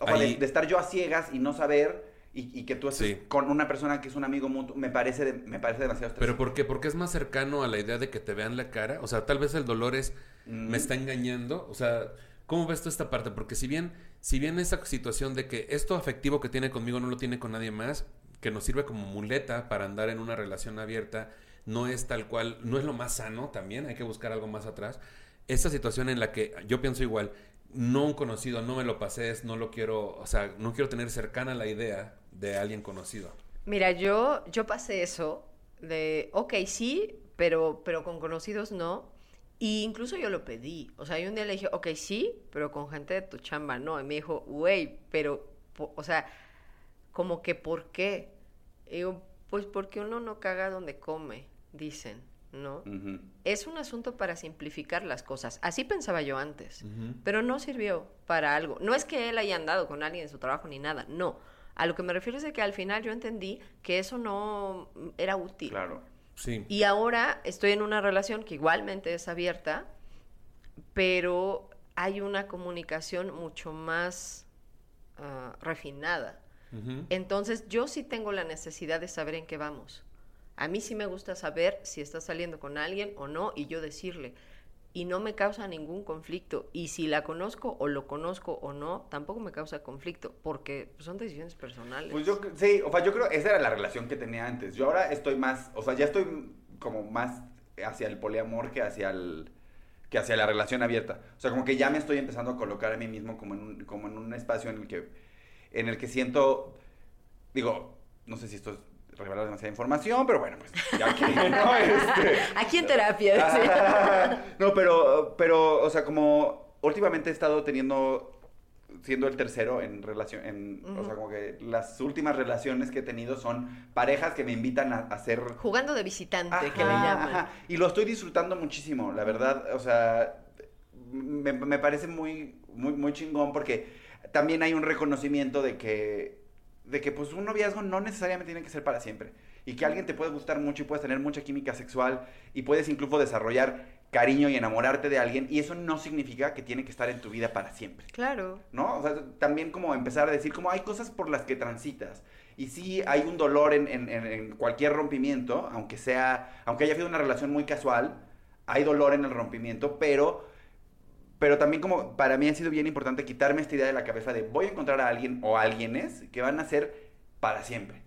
Speaker 4: o sea, de, estar yo a ciegas y no saber y, y que tú estés
Speaker 2: Sí.
Speaker 4: con una persona que es un amigo mutuo, me parece, de- me parece demasiado
Speaker 2: ¿Pero
Speaker 4: estresante.
Speaker 2: por qué? Porque es más cercano a la idea de que te vean la cara. O sea, tal vez el dolor es,
Speaker 4: Mm.
Speaker 2: me está engañando. O sea, ¿cómo ves tú esta parte? Porque si bien, si bien esa situación de que esto afectivo que tiene conmigo no lo tiene con nadie más, que nos sirve como muleta para andar en una relación abierta, no es tal cual, no es lo más sano también, hay que buscar algo más atrás. Esta situación en la que yo pienso igual, no un conocido, no me lo pases, no lo quiero, o sea, no quiero tener cercana la idea de alguien conocido.
Speaker 3: Mira, yo, yo pasé eso de, ok, sí, pero, pero con conocidos no. Y incluso yo lo pedí. O sea, yo un día le dije, ok, sí, pero con gente de tu chamba no. Y me dijo, güey, pero, o sea, como que, ¿por qué? Y yo, pues porque uno no caga donde come, dicen, ¿no? Es un asunto para simplificar las cosas. Así pensaba yo antes. Pero no sirvió para algo. No es que él haya andado con alguien en su trabajo ni nada, no. A lo que me refiero es de que al final yo entendí que eso no era útil.
Speaker 4: Claro.
Speaker 2: Sí.
Speaker 3: Y ahora estoy en una relación que igualmente es abierta, pero hay una comunicación mucho más ah, refinada. Entonces yo sí tengo la necesidad de saber en qué vamos. A mí sí me gusta saber si está saliendo con alguien o no y yo decirle. Y no me causa ningún conflicto. Y si la conozco o lo conozco o no, tampoco me causa conflicto, porque son decisiones personales.
Speaker 4: Pues yo, sí, o sea, yo creo esa era la relación que tenía antes. Yo ahora estoy más, o sea, ya estoy como más hacia el poliamor que hacia el que hacia la relación abierta. O sea, como que ya me estoy empezando a colocar a mí mismo como en un, como en un espacio en el que en el que siento digo, no sé si esto es revelar demasiada información, pero bueno, pues ya que no este
Speaker 3: Aquí en terapia. sí.
Speaker 4: no, pero, pero, o sea, como últimamente he estado teniendo, siendo el tercero en relación, en, o sea, como que las últimas relaciones que he tenido son parejas que me invitan a, a hacer...
Speaker 3: Jugando de visitante,
Speaker 4: Ajá,
Speaker 3: que le llaman.
Speaker 4: ajá. Y lo estoy disfrutando muchísimo, la verdad, o sea, me, me parece muy, muy, muy chingón porque también hay un reconocimiento de que, de que pues un noviazgo no necesariamente tiene que ser para siempre. Y que alguien te puede gustar mucho y puedes tener mucha química sexual y puedes incluso desarrollar cariño y enamorarte de alguien y eso no significa que tiene que estar en tu vida para siempre.
Speaker 3: Claro.
Speaker 4: ¿no? O sea, también como empezar a decir como hay cosas por las que transitas. Y sí hay un dolor en, en- en- en cualquier rompimiento, aunque sea, aunque haya sido una relación muy casual, hay dolor en el rompimiento, pero, pero también como para mí ha sido bien importante quitarme esta idea de la cabeza de voy a encontrar a alguien o a alguienes que van a ser para siempre.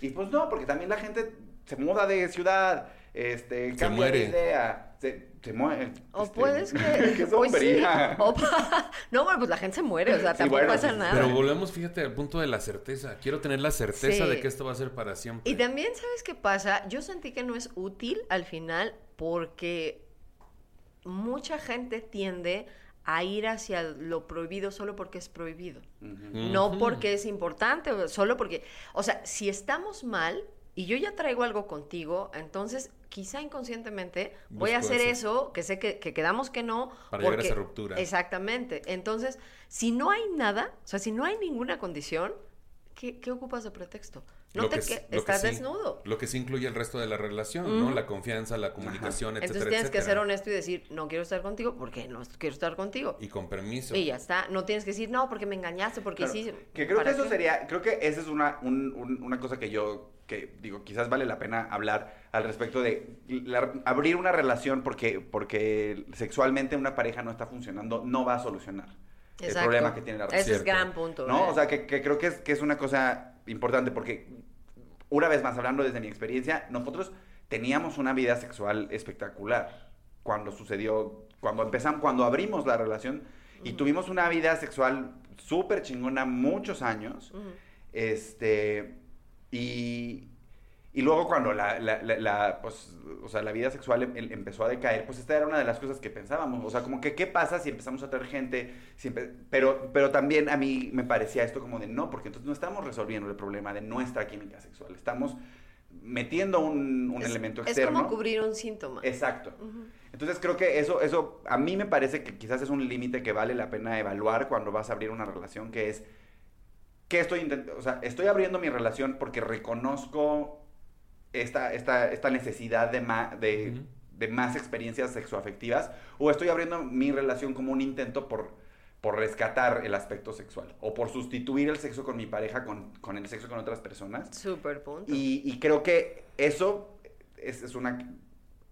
Speaker 4: Y pues no, porque también la gente se muda de ciudad, este,
Speaker 2: Se
Speaker 4: cambia
Speaker 2: muere.
Speaker 4: de idea, se, se muere.
Speaker 3: O
Speaker 4: este,
Speaker 3: puedes que...
Speaker 4: qué
Speaker 3: pues sí.
Speaker 4: sombría.
Speaker 3: Pa- no, bueno, pues la gente se muere, o sea,
Speaker 4: Sí,
Speaker 3: tampoco
Speaker 4: bueno,
Speaker 3: pasa
Speaker 4: sí,
Speaker 3: nada.
Speaker 2: Pero volvemos, fíjate, al punto de la certeza. Quiero tener la certeza
Speaker 3: Sí.
Speaker 2: de que esto va a ser para siempre.
Speaker 3: Y también, ¿sabes qué pasa? Yo sentí que no es útil al final porque mucha gente tiende a ir hacia lo prohibido solo porque es prohibido. No porque es importante, o solo porque... O sea, si estamos mal y yo ya traigo algo contigo, entonces quizá inconscientemente voy a hacer
Speaker 2: eso.
Speaker 3: eso, que sé que, que quedamos que no.
Speaker 2: Para llegar a esa ruptura.
Speaker 3: Exactamente. Entonces, si no hay nada, o sea, si no hay ninguna condición, ¿qué, qué ocupas de pretexto? No
Speaker 2: Lo
Speaker 3: te
Speaker 2: que
Speaker 3: que,
Speaker 2: lo que
Speaker 3: estás
Speaker 2: sí-
Speaker 3: desnudo.
Speaker 2: Lo que sí incluye el resto de la relación, ¿no? La confianza, la comunicación, etcétera,
Speaker 3: Entonces tienes que ser honesto y decir, no quiero estar contigo porque no quiero estar contigo.
Speaker 2: Y con permiso.
Speaker 3: Y ya está. No tienes que decir, no, porque me engañaste, porque
Speaker 4: Claro.
Speaker 3: sí.
Speaker 4: Que creo que
Speaker 3: ¿para
Speaker 4: eso
Speaker 3: qué?
Speaker 4: sería, creo que esa es una, un- un- una cosa que yo, que digo, quizás vale la pena hablar al respecto de la- abrir una relación porque, porque sexualmente una pareja no está funcionando, no va a solucionar el problema que tiene la
Speaker 3: Ese
Speaker 4: relación.
Speaker 3: es gran punto.
Speaker 4: ¿No?
Speaker 3: ¿eh?
Speaker 4: O sea, que, que creo que es, que es una cosa importante porque, una vez más, hablando desde mi experiencia, nosotros teníamos una vida sexual espectacular cuando sucedió, cuando empezamos, cuando abrimos la relación y tuvimos una vida sexual súper chingona muchos años. Este, y, y luego cuando la, la, la- la, pues, o sea, la vida sexual em- em- empezó a decaer, pues esta era una de las cosas que pensábamos. O sea, como que, ¿qué pasa si empezamos a traer gente? Si pero, pero también a mí me parecía esto como de no, porque entonces no estamos resolviendo el problema de nuestra química sexual. Estamos metiendo un, un
Speaker 3: Es-
Speaker 4: elemento
Speaker 3: Es
Speaker 4: externo.
Speaker 3: como cubrir un síntoma.
Speaker 4: Exacto. Entonces creo que eso, eso a mí me parece que quizás es un límite que vale la pena evaluar cuando vas a abrir una relación, que es, ¿qué estoy intentando? O sea, estoy abriendo mi relación porque reconozco esta, esta, esta necesidad de, ma- de, de más experiencias sexoafectivas, o estoy abriendo mi relación como un intento por, por rescatar el aspecto sexual, o por sustituir el sexo con mi pareja con, con el sexo con otras personas.
Speaker 3: Súper punto.
Speaker 4: Y, y creo que eso es, es una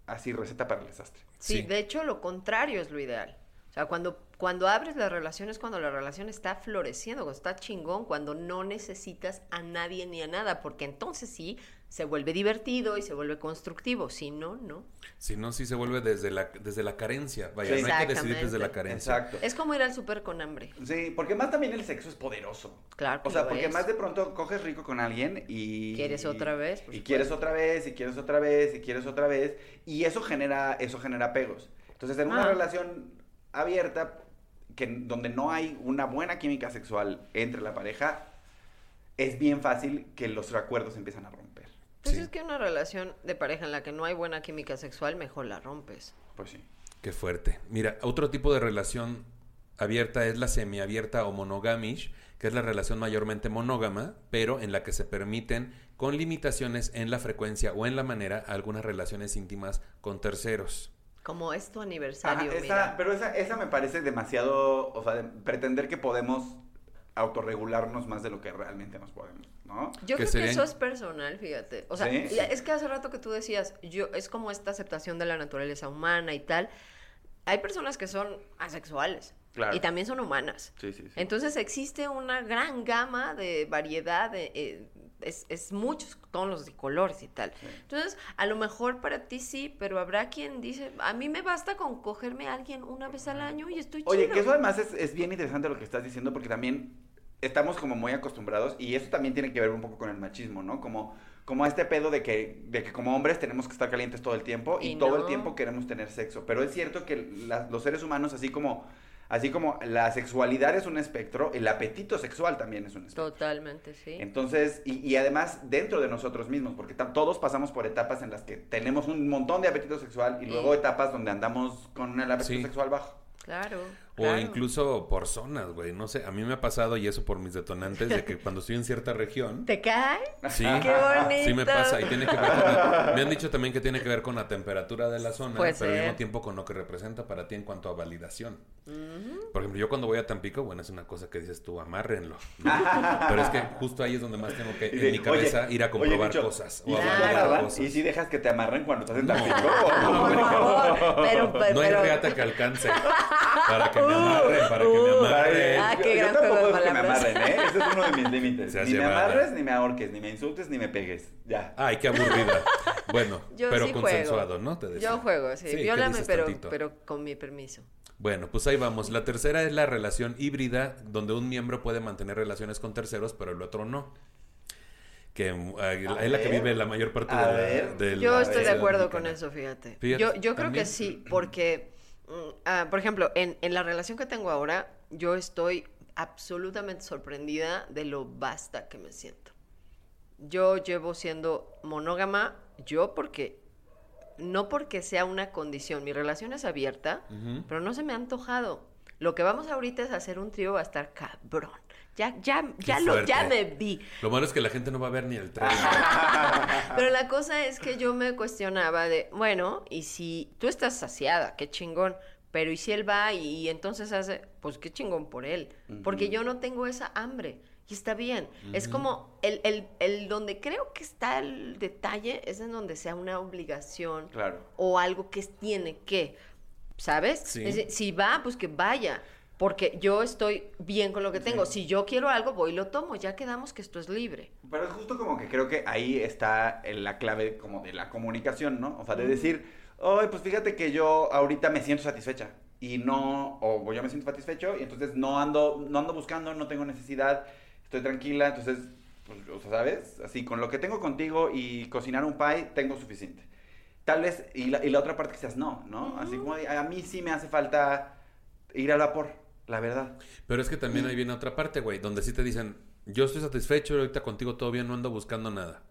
Speaker 4: así receta para el desastre.
Speaker 3: Sí,
Speaker 2: Sí.
Speaker 3: de hecho lo contrario es lo ideal. O sea, cuando, cuando abres la relación es cuando la relación está floreciendo, cuando está chingón, cuando no necesitas a nadie ni a nada, porque entonces sí se vuelve divertido y se vuelve constructivo. Si no, no.
Speaker 2: Si no, sí se vuelve desde la, desde la carencia. Vaya,
Speaker 4: Sí.
Speaker 2: no hay que decidir desde la carencia.
Speaker 4: Exacto.
Speaker 3: Es como ir al súper con hambre.
Speaker 4: Sí, porque más también el sexo es poderoso.
Speaker 3: Claro que
Speaker 4: O sea,
Speaker 3: lo
Speaker 4: porque
Speaker 3: es.
Speaker 4: más de pronto coges rico con alguien y...
Speaker 3: ¿Quieres otra vez? Por
Speaker 4: Y
Speaker 3: supuesto.
Speaker 4: quieres otra vez, y quieres otra vez, y quieres otra vez. Y eso genera, eso genera apegos. Entonces, en una
Speaker 3: Ah.
Speaker 4: relación abierta, que, donde no hay una buena química sexual entre la pareja, es bien fácil que los acuerdos empiezan a romper.
Speaker 3: Pues
Speaker 2: Sí.
Speaker 3: es que una relación de pareja en la que no hay buena química sexual, mejor la rompes.
Speaker 4: Pues sí.
Speaker 2: Qué fuerte. Mira, otro tipo de relación abierta es la semiabierta o monogamish, que es la relación mayormente monógama, pero en la que se permiten, con limitaciones en la frecuencia o en la manera, algunas relaciones íntimas con terceros.
Speaker 3: Como es tu
Speaker 4: Ajá,
Speaker 3: aniversario,
Speaker 4: esa-
Speaker 3: mira.
Speaker 4: pero esa, esa me parece demasiado, o sea, de- pretender que podemos autorregularnos más de lo que realmente nos podemos, ¿no?
Speaker 3: Yo creo
Speaker 2: serían-
Speaker 3: que eso es personal, fíjate. O sea, es que hace rato que tú decías, yo es como esta aceptación de la naturaleza humana y tal. Hay personas que son asexuales
Speaker 4: Claro.
Speaker 3: y también son humanas.
Speaker 4: Sí, sí, sí.
Speaker 3: Entonces existe una gran gama de variedad, de, eh, es, es muchos tonos y colores y tal. Entonces, a lo mejor para ti sí, pero habrá quien dice, a mí me basta con cogerme a alguien una vez al año y estoy
Speaker 4: Oye,
Speaker 3: chido.
Speaker 4: que eso además es, es bien interesante lo que estás diciendo porque también estamos como muy acostumbrados y eso también tiene que ver un poco con el machismo, ¿no? Como, como este pedo de que, de que como hombres tenemos que estar calientes todo el tiempo y,
Speaker 3: Y
Speaker 4: todo el tiempo queremos tener sexo. Pero es cierto que la- los seres humanos, así como, así como la sexualidad es un espectro, el apetito sexual también es un espectro.
Speaker 3: Totalmente, sí.
Speaker 4: Entonces, y, y además dentro de nosotros mismos, porque todos pasamos por etapas en las que tenemos un montón de apetito sexual y luego etapas donde andamos con el apetito
Speaker 2: Sí.
Speaker 4: sexual bajo.
Speaker 3: Claro.
Speaker 2: O
Speaker 3: claro.
Speaker 2: incluso por zonas, güey. No sé, a mí me ha pasado, y eso por mis detonantes, de que cuando estoy en cierta región...
Speaker 3: ¿Te cae?
Speaker 2: Sí,
Speaker 3: ¡Qué bonito!
Speaker 2: sí me pasa y tiene que ver con la- me han dicho también que tiene que ver con la temperatura de la zona,
Speaker 3: Puede
Speaker 2: pero al mismo
Speaker 3: ser.
Speaker 2: tiempo con lo que representa para ti en cuanto a validación. Por ejemplo, yo cuando voy a Tampico, bueno, es una cosa que dices tú, amárrenlo. ¿no? pero es que justo ahí es donde más tengo que, en
Speaker 4: de,
Speaker 2: mi cabeza,
Speaker 4: oye,
Speaker 2: ir a comprobar
Speaker 4: oye,
Speaker 2: cosas.
Speaker 4: ¿Y,
Speaker 2: o a
Speaker 3: Claro.
Speaker 2: validar
Speaker 4: amarran?
Speaker 2: cosas.
Speaker 4: ¿Y si dejas que te amarren cuando estás en
Speaker 2: No.
Speaker 4: Tampico?
Speaker 2: No,
Speaker 3: pero, pero,
Speaker 2: No hay
Speaker 3: pero-
Speaker 2: reata que alcance para que me amarren, para que me
Speaker 3: Uh,
Speaker 2: amarren.
Speaker 3: Ah, qué
Speaker 4: yo
Speaker 3: gran
Speaker 4: tampoco
Speaker 3: juego de
Speaker 4: que me amarren, ¿eh? Ese es uno de mis límites. Ni me
Speaker 2: llevada.
Speaker 4: amarres, ni me ahorques, ni me insultes, ni me pegues. Ya.
Speaker 2: Ay, qué aburrida. Bueno,
Speaker 3: Yo
Speaker 2: pero
Speaker 3: sí
Speaker 2: consensuado,
Speaker 3: juego.
Speaker 2: ¿no? Te decía.
Speaker 3: Yo juego, sí.
Speaker 2: Sí, ¿qué
Speaker 3: Viólame, pero,
Speaker 2: tantito?
Speaker 3: pero con mi permiso.
Speaker 2: Bueno, pues ahí vamos. La tercera es la relación híbrida, donde un miembro puede mantener relaciones con terceros, pero el otro no. Que eh,
Speaker 4: A
Speaker 2: es la que vive la mayor parte
Speaker 4: A
Speaker 2: de la,
Speaker 3: Yo estoy de acuerdo con eso, fíjate.
Speaker 2: Fíjate,
Speaker 3: yo yo creo que sí, porque, ah, por ejemplo, en, en la relación que tengo ahora, yo estoy absolutamente sorprendida de lo basta que me siento. Yo llevo siendo monógama, yo porque, no porque sea una condición, mi relación es abierta, pero no se me ha antojado. Lo que vamos ahorita es hacer un trío, va a estar cabrón. Ya, ya, ya, lo, ya me vi.
Speaker 2: Lo malo es que la gente no va a ver ni el tren.
Speaker 3: Pero la cosa es que yo me cuestionaba de, bueno, y si tú estás saciada, qué chingón, pero y si él va y, y entonces hace, pues qué chingón por él, porque yo no tengo esa hambre. Y está bien. Es como el, el, el donde creo que está el detalle es en donde sea una obligación
Speaker 4: Claro.
Speaker 3: o algo que tiene que, ¿sabes?
Speaker 2: Sí.
Speaker 3: Si va, pues que vaya. Porque yo estoy bien con lo que tengo. Si yo quiero algo, voy y lo tomo. Ya quedamos que esto es libre.
Speaker 4: Pero es justo como que creo que ahí está en la clave como de la comunicación, ¿no? O sea, de decir, oye, pues fíjate que yo ahorita me siento satisfecha y no, o yo me siento satisfecho y entonces no ando, no ando buscando, no tengo necesidad, estoy tranquila, entonces, pues, o sea, ¿sabes? Así, con lo que tengo contigo y cocinar un pie, tengo suficiente. Tal vez, y la, y la otra parte que seas no, ¿no? Así como a mí sí me hace falta ir al vapor, la verdad.
Speaker 2: Pero es que también ahí viene otra parte, güey, donde sí te dicen, yo estoy satisfecho, ahorita contigo todo bien, no ando buscando nada.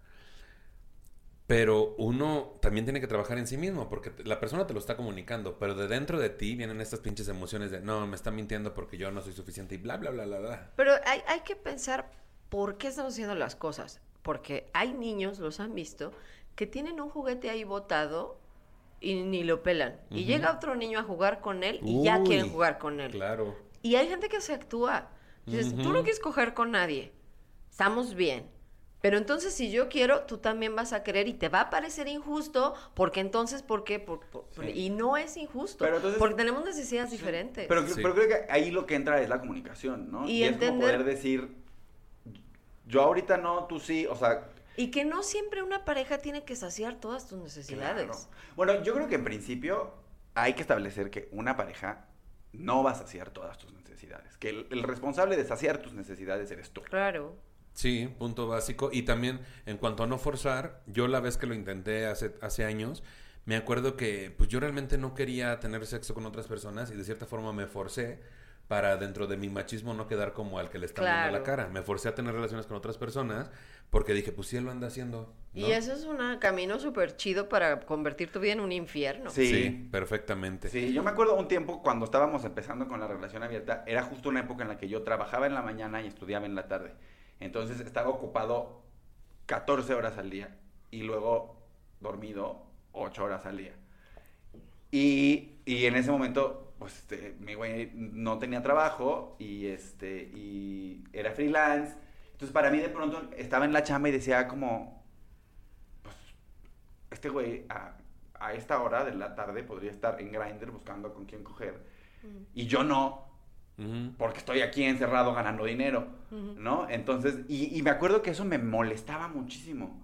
Speaker 2: Pero uno también tiene que trabajar en sí mismo, porque la persona te lo está comunicando, pero de dentro de ti vienen estas pinches emociones de, no, me está mintiendo porque yo no soy suficiente y bla, bla, bla, bla, bla.
Speaker 3: Pero hay, hay que pensar por qué estamos haciendo las cosas. Porque hay niños, los han visto, que tienen un juguete ahí botado y ni lo pelan. Y
Speaker 2: Ujú.
Speaker 3: llega otro niño a jugar con él y ya
Speaker 2: Uy,
Speaker 3: quieren jugar con él.
Speaker 2: Claro.
Speaker 3: Y hay gente que se actúa. Dices, tú
Speaker 2: Ujú.
Speaker 3: no quieres coger con nadie. Estamos bien. Pero entonces si yo quiero, tú también vas a querer y te va a parecer injusto porque entonces, ¿por qué? Por- por-
Speaker 4: Sí.
Speaker 3: Y no es injusto.
Speaker 4: Pero entonces-
Speaker 3: porque tenemos necesidades diferentes.
Speaker 4: Pero,
Speaker 2: Sí.
Speaker 4: pero creo que ahí lo que entra es la comunicación, ¿no?
Speaker 3: Y
Speaker 4: es como
Speaker 3: entender-
Speaker 4: poder decir, yo ahorita no, tú sí, o sea...
Speaker 3: Y que no siempre una pareja tiene que saciar todas tus necesidades.
Speaker 4: claro. Bueno, yo creo que en principio hay que establecer que una pareja no va a saciar todas tus necesidades. Que el, el responsable de saciar tus necesidades eres tú.
Speaker 3: Claro.
Speaker 2: Sí, punto básico. Y también, en cuanto a no forzar, yo la vez que lo intenté hace, hace años, me acuerdo que pues yo realmente no quería tener sexo con otras personas y de cierta forma me forcé para dentro de mi machismo no quedar como al que le están viendo
Speaker 3: Claro.
Speaker 2: la cara. Me forcé a tener relaciones con otras personas porque dije, pues sí, él lo anda haciendo. ¿no?
Speaker 3: Y eso es un camino súper chido para convertir tu vida en un infierno.
Speaker 4: Sí.
Speaker 2: Sí, perfectamente.
Speaker 4: Sí, yo me acuerdo un tiempo cuando estábamos empezando con la relación abierta, era justo una época en la que yo trabajaba en la mañana y estudiaba en la tarde. Entonces estaba ocupado 14 horas al día y luego dormido 8 horas al día. Y, y en ese momento, pues este, mi güey no tenía trabajo y, este, y era freelance. Entonces para mí de pronto estaba en la chamba y decía como, pues este güey a, a esta hora de la tarde podría estar en Grindr buscando con quién coger. Y yo no, porque estoy aquí encerrado ganando dinero, ¿no? Entonces, y, y me acuerdo que eso me molestaba muchísimo.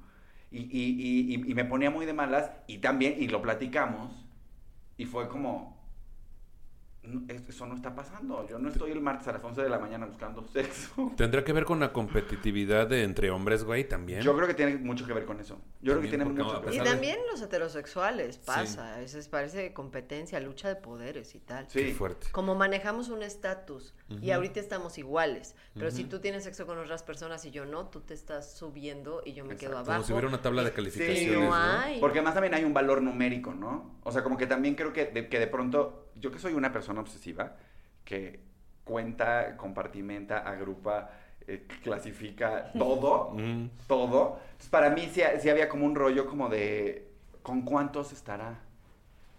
Speaker 4: Y, y- y- me ponía muy de malas. Y también, y lo platicamos. Y fue como, "No, es- eso no está pasando. Yo no estoy el martes a las 11 de la mañana buscando sexo.
Speaker 2: ¿Tendrá que ver con la competitividad de entre hombres, güey, también?
Speaker 4: Yo creo que tiene mucho que ver con eso. Yo creo que tiene mucho
Speaker 2: a
Speaker 4: que ver.
Speaker 3: Y
Speaker 2: de-
Speaker 3: también los heterosexuales pasa, eso es, parece competencia, lucha de poderes y tal.
Speaker 4: Sí.
Speaker 2: Qué fuerte.
Speaker 3: Como manejamos un estatus y ahorita estamos iguales, pero si tú tienes sexo con otras personas y yo no, tú te estás subiendo y yo me quedo abajo.
Speaker 2: Como si hubiera una tabla de calificaciones,
Speaker 3: no
Speaker 2: ¿no?
Speaker 3: hay.
Speaker 4: Porque además también hay un valor numérico, ¿no? O sea, como que también creo que de, que de pronto, yo que soy una persona obsesiva, que cuenta, compartimenta, agrupa, eh, clasifica todo,
Speaker 2: Mm.
Speaker 4: todo. Entonces, para mí sí, sí había como un rollo como de, ¿con cuántos estará?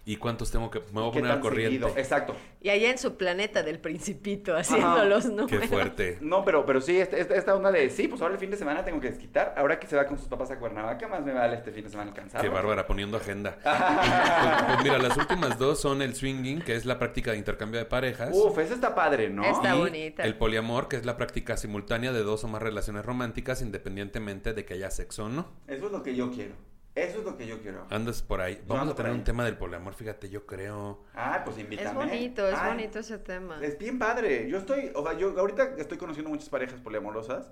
Speaker 2: ¿Y cuántos tengo que...? Me voy a
Speaker 4: ¿Qué
Speaker 2: poner al corriente.
Speaker 4: seguido? Exacto.
Speaker 3: Y allá en su planeta del principito haciendo los números.
Speaker 2: Qué fuerte.
Speaker 4: No, pero, pero sí, esta, esta, esta onda de, sí, pues ahora el fin de semana tengo que desquitar. Ahora que se va con sus papás a Cuernavaca, más me vale este fin de semana alcanzar.
Speaker 2: Qué bárbara, poniendo agenda. pues, pues mira, las últimas dos son el swinging, que es la práctica de intercambio de parejas.
Speaker 4: Uf, esa está padre, ¿no?
Speaker 3: Está
Speaker 2: y
Speaker 3: bonita.
Speaker 2: el poliamor, que es la práctica simultánea de dos o más relaciones románticas, independientemente de que haya sexo o no.
Speaker 4: Eso es lo que yo quiero. Eso es lo que yo quiero.
Speaker 2: Andas por ahí. Vamos a tener un tema del poliamor, fíjate, yo creo.
Speaker 4: Ah, pues invítame.
Speaker 3: Es bonito, es
Speaker 4: Ay,
Speaker 3: bonito ese tema.
Speaker 4: Es bien padre. Yo estoy, o sea, yo ahorita estoy conociendo muchas parejas poliamorosas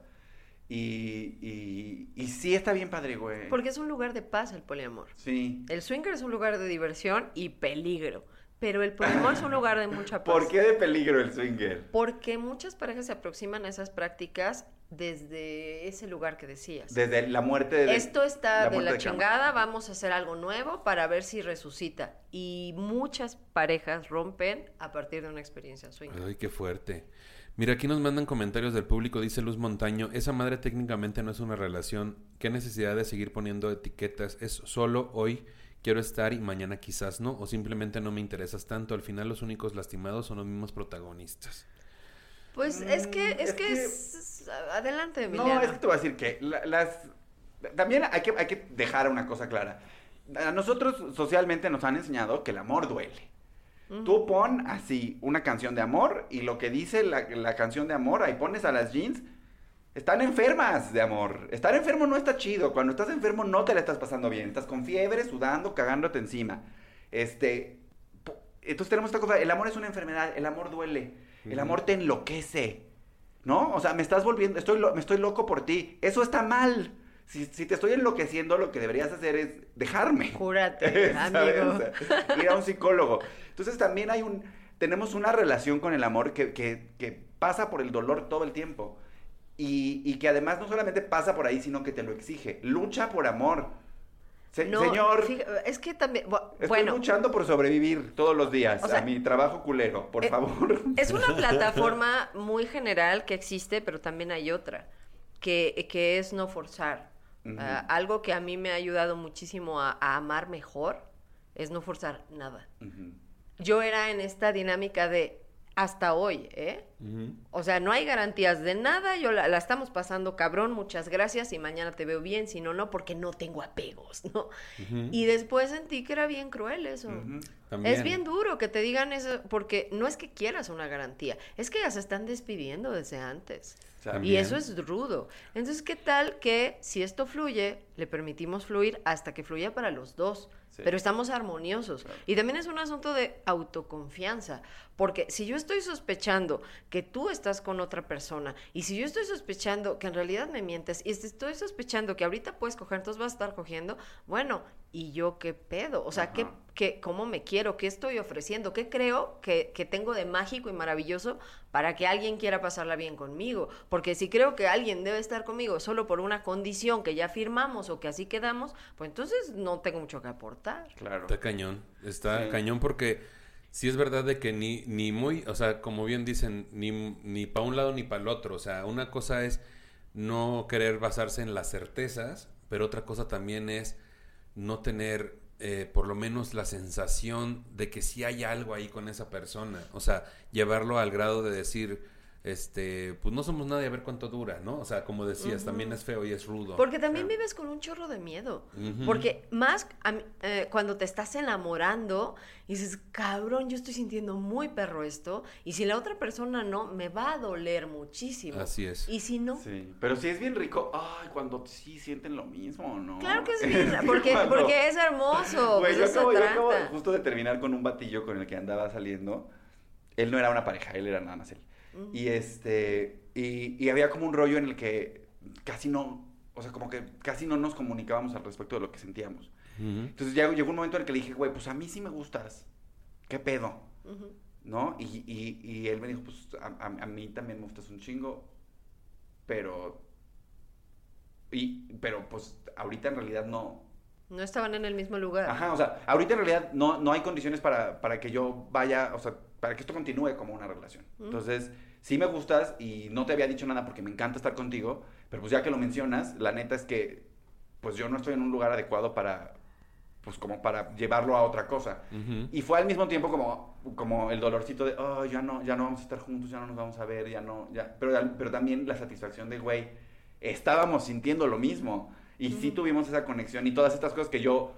Speaker 4: y, y, y sí está bien padre, güey.
Speaker 3: Porque es un lugar de paz el poliamor.
Speaker 4: Sí.
Speaker 3: El swinger es un lugar de diversión y peligro, pero el poliamor es un lugar de mucha paz.
Speaker 4: ¿Por qué de peligro el swinger?
Speaker 3: Porque muchas parejas se aproximan a esas prácticas desde ese lugar que decías.
Speaker 4: Desde la muerte de...
Speaker 3: Esto está de la chingada, vamos a hacer algo nuevo para ver si resucita. Y muchas parejas rompen a partir de una experiencia swinger.
Speaker 2: Ay, qué fuerte. Mira, aquí nos mandan comentarios del público, dice Luz Montaño, esa madre técnicamente no es una relación, qué necesidad de seguir poniendo etiquetas, es solo hoy quiero estar y mañana quizás no, o simplemente no me interesas tanto, al final los únicos lastimados son los mismos protagonistas.
Speaker 3: Pues es que, es,
Speaker 4: es
Speaker 3: que,
Speaker 4: que-
Speaker 3: es- adelante,
Speaker 4: No,
Speaker 3: Emiliano.
Speaker 4: es que te voy a decir que la- las... También hay que, hay que dejar una cosa clara. A nosotros socialmente nos han enseñado que el amor duele. Tú pon así una canción de amor y lo que dice la, la canción de amor, ahí pones a las jeans, están enfermas de amor. Estar enfermo no está chido. Cuando estás enfermo no te la estás pasando bien. Estás con fiebre, sudando, cagándote encima. Este, entonces tenemos esta cosa, el amor es una enfermedad, el amor duele, el amor te enloquece. ¿No? O sea, me estás volviendo, estoy lo- me estoy loco por ti. Eso está mal. Si, si te estoy enloqueciendo, lo que deberías hacer es dejarme.
Speaker 3: Cúrate, amigo.
Speaker 4: Ir a un psicólogo. Entonces también hay un, tenemos una relación con el amor que, que- que pasa por el dolor todo el tiempo. Y, y que además no solamente pasa por ahí, sino que te lo exige. Lucha por amor. Se-
Speaker 3: No,
Speaker 4: señor,
Speaker 3: fija- es que también, bu-
Speaker 4: estoy
Speaker 3: bueno,
Speaker 4: luchando por sobrevivir todos los días
Speaker 3: O sea,
Speaker 4: a mi trabajo culero, por
Speaker 3: eh,
Speaker 4: favor.
Speaker 3: es una plataforma muy general que existe, pero también hay otra, que, que es no forzar.
Speaker 4: Ujú.
Speaker 3: Ah, algo que a mí me ha ayudado muchísimo a, a amar mejor es no forzar nada.
Speaker 4: Ujú.
Speaker 3: Yo era en esta dinámica de hasta hoy, ¿eh? O sea, no hay garantías de nada, yo la, la estamos pasando cabrón, muchas gracias y mañana te veo bien, si no, no, porque no tengo apegos, ¿no? Y después sentí que era bien cruel eso. Es bien duro que te digan eso, porque no es que quieras una garantía, es que ya se están despidiendo desde antes. Y eso es rudo. Entonces, ¿qué tal que si esto fluye, le permitimos fluir hasta que fluya para los dos?
Speaker 4: Sí.
Speaker 3: Pero estamos armoniosos. Y también es un asunto de autoconfianza. Porque si yo estoy sospechando que tú estás con otra persona, y si yo estoy sospechando que en realidad me mientes, y si estoy sospechando que ahorita puedes coger, entonces vas a estar cogiendo, bueno, ¿y yo qué pedo? O sea, ¿qué, qué, cómo me quiero, qué estoy ofreciendo, qué creo que, que tengo de mágico y maravilloso para que alguien quiera pasarla bien conmigo. Porque si creo que alguien debe estar conmigo solo por una condición que ya firmamos o que así quedamos, pues entonces no tengo mucho que aportar.
Speaker 4: Claro.
Speaker 2: Está cañón. Está
Speaker 4: Sí.
Speaker 2: cañón porque sí es verdad de que ni, ni muy, o sea, como bien dicen, ni, ni para un lado ni para el otro. O sea, una cosa es no querer basarse en las certezas, pero otra cosa también es no tener eh, por lo menos la sensación de que sí hay algo ahí con esa persona. O sea, llevarlo al grado de decir, este, pues no somos nadie a ver cuánto dura, ¿no? O sea, como decías, también es feo y es rudo.
Speaker 3: Porque también vives con un chorro de miedo. Porque más a mí, eh, cuando te estás enamorando y dices, cabrón, yo estoy sintiendo muy perro esto. Y si la otra persona no, me va a doler muchísimo.
Speaker 2: Así es.
Speaker 3: Y si no,
Speaker 4: Sí, pero sí es bien rico. Ay, cuando sí sienten lo mismo, ¿no?
Speaker 3: claro que es bien, porque,
Speaker 4: Cuando-
Speaker 3: porque es hermoso.
Speaker 4: Güey,
Speaker 3: pues
Speaker 4: yo, acabo, yo acabo justo de terminar con un batillo con el que andaba saliendo. Él no era una pareja, él era nada más él. Y este, y, y había como un rollo en el que casi no, o sea, como que casi no nos comunicábamos al respecto de lo que sentíamos. Entonces ya llegó un momento en el que le dije, güey, pues a mí sí me gustas. ¿Qué pedo? ¿No? Y, y, y él me dijo, pues a, a- a mí también me gustas un chingo, pero... Y, pero pues ahorita en realidad no,
Speaker 3: No estaban en el mismo lugar.
Speaker 4: Ajá, o sea, ahorita en realidad no, no hay condiciones para, para que yo vaya, o sea, para que esto continúe como una relación. Entonces, sí me gustas y no te había dicho nada porque me encanta estar contigo, pero pues ya que lo mencionas, la neta es que pues yo no estoy en un lugar adecuado para, pues como para llevarlo a otra cosa. Y fue al mismo tiempo como, como el dolorcito de, oh, ya no, ya no vamos a estar juntos, ya no nos vamos a ver, ya no, ya. Pero, pero también la satisfacción de, güey, estábamos sintiendo lo mismo. Y sí tuvimos esa conexión y todas estas cosas que yo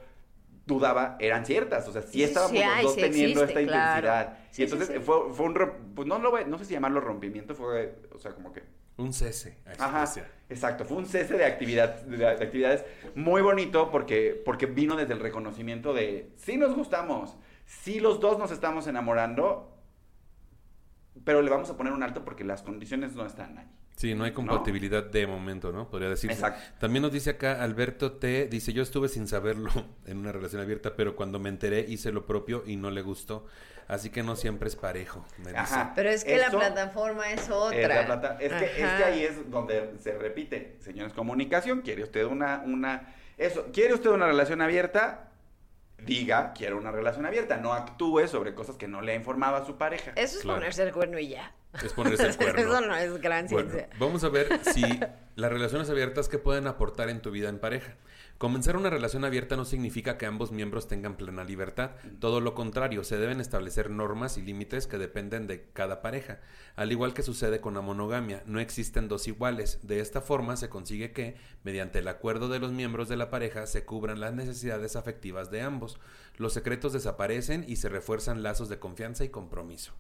Speaker 4: dudaba eran ciertas. O sea, sí estábamos
Speaker 3: sí
Speaker 4: los dos
Speaker 3: sí
Speaker 4: teniendo
Speaker 3: existe,
Speaker 4: esta
Speaker 3: claro.
Speaker 4: intensidad.
Speaker 3: Sí,
Speaker 4: y entonces
Speaker 3: sí.
Speaker 4: fue, fue un, pues no, lo voy- no sé si llamarlo rompimiento, fue, o sea, como que
Speaker 2: Un cese.
Speaker 4: Ajá, exacto. Fue un cese de, actividad, de, de actividades muy bonito porque, porque vino desde el reconocimiento de sí nos gustamos, sí los dos nos estamos enamorando, pero le vamos a poner un alto porque las condiciones no están ahí.
Speaker 2: Sí, no hay compatibilidad de momento, ¿no? Podría decirse.
Speaker 4: Exacto.
Speaker 2: También nos dice acá Alberto T. Dice, yo estuve sin saberlo en una relación abierta, pero cuando me enteré hice lo propio y no le gustó. Así que no siempre es parejo, me dice.
Speaker 4: Ajá.
Speaker 3: Pero es que la plataforma es otra.
Speaker 4: Es, la plata- es que, es que ahí es donde se repite, señores, comunicación, quiere usted una, una, eso, quiere usted una relación abierta, diga, quiero una relación abierta, no actúe sobre cosas que no le ha informado a su pareja.
Speaker 3: Eso es
Speaker 2: Claro.
Speaker 3: ponerse el cuerno y ya.
Speaker 2: Es ponerse el cuerno.
Speaker 3: Eso no es gran
Speaker 2: Bueno,
Speaker 3: ciencia.
Speaker 2: vamos a ver si las relaciones abiertas qué pueden aportar en tu vida en pareja. Comenzar una relación abierta no significa que ambos miembros tengan plena libertad. Todo lo contrario, se deben establecer normas y límites que dependen de cada pareja. Al igual que sucede con la monogamia, no existen dos iguales. De esta forma se consigue que, mediante el acuerdo de los miembros de la pareja, se cubran las necesidades afectivas de ambos. Los secretos desaparecen y se refuerzan lazos de confianza y compromiso.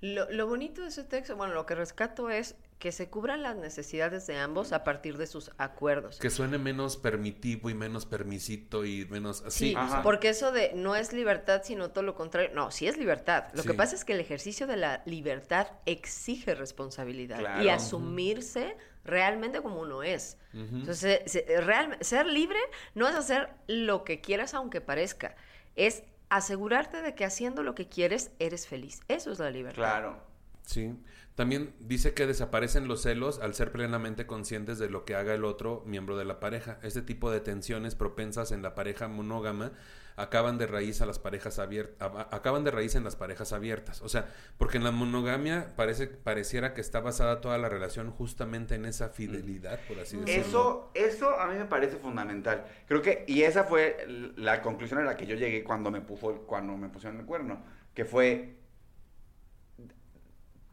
Speaker 3: Lo, lo bonito de ese texto, bueno, lo que rescato es que se cubran las necesidades de ambos a partir de sus acuerdos.
Speaker 2: Que suene menos permitivo y menos permisito y menos así.
Speaker 3: Sí,
Speaker 4: Ajá.
Speaker 3: porque eso de no es libertad, sino todo lo contrario. No, sí es libertad. Lo
Speaker 2: Sí.
Speaker 3: que pasa es que el ejercicio de la libertad exige responsabilidad
Speaker 4: Claro.
Speaker 3: y asumirse realmente como uno es. Entonces, se- real- ser libre no es hacer lo que quieras aunque parezca, es asegurarte de que haciendo lo que quieres eres feliz. Eso es la libertad.
Speaker 4: Claro.
Speaker 2: Sí. También dice que desaparecen los celos al ser plenamente conscientes de lo que haga el otro miembro de la pareja. Este tipo de tensiones propensas en la pareja monógama acaban de raíz a las parejas abiertas, acaban de raíz en las parejas abiertas. O sea, porque en la monogamia parece pareciera que está basada toda la relación justamente en esa fidelidad, por así decirlo.
Speaker 4: Eso, eso a mí me parece fundamental. Creo que, y esa fue la conclusión a la que yo llegué cuando me puso, cuando me pusieron el cuerno, que fue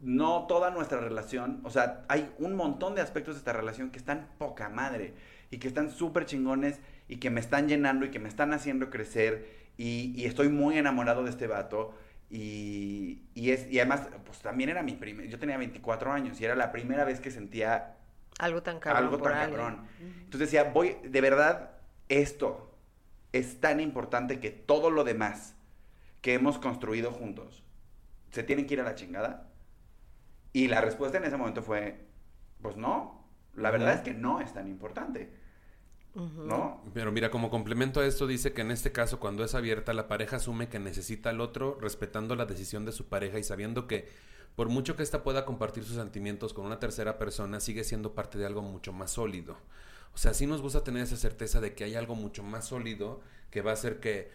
Speaker 4: no toda nuestra relación, o sea, hay un montón de aspectos de esta relación que están poca madre y que están súper chingones y que me están llenando y que me están haciendo crecer y, y estoy muy enamorado de este vato y, y es, y además, pues también era mi primer, yo tenía 24 años y era la primera vez que sentía
Speaker 3: Algo tan cabrón.
Speaker 4: algo tan cabrón. Entonces decía, voy, de verdad, esto es tan importante que todo lo demás que hemos construido juntos se tienen que ir a la chingada. Y la respuesta en ese momento fue, pues no, la verdad es que no es tan importante. ¿No?
Speaker 2: Pero mira, como complemento a esto, dice que en este caso, cuando es abierta, la pareja asume que necesita al otro, respetando la decisión de su pareja y sabiendo que, por mucho que ésta pueda compartir sus sentimientos con una tercera persona, sigue siendo parte de algo mucho más sólido. O sea, sí nos gusta tener esa certeza de que hay algo mucho más sólido que va a hacer que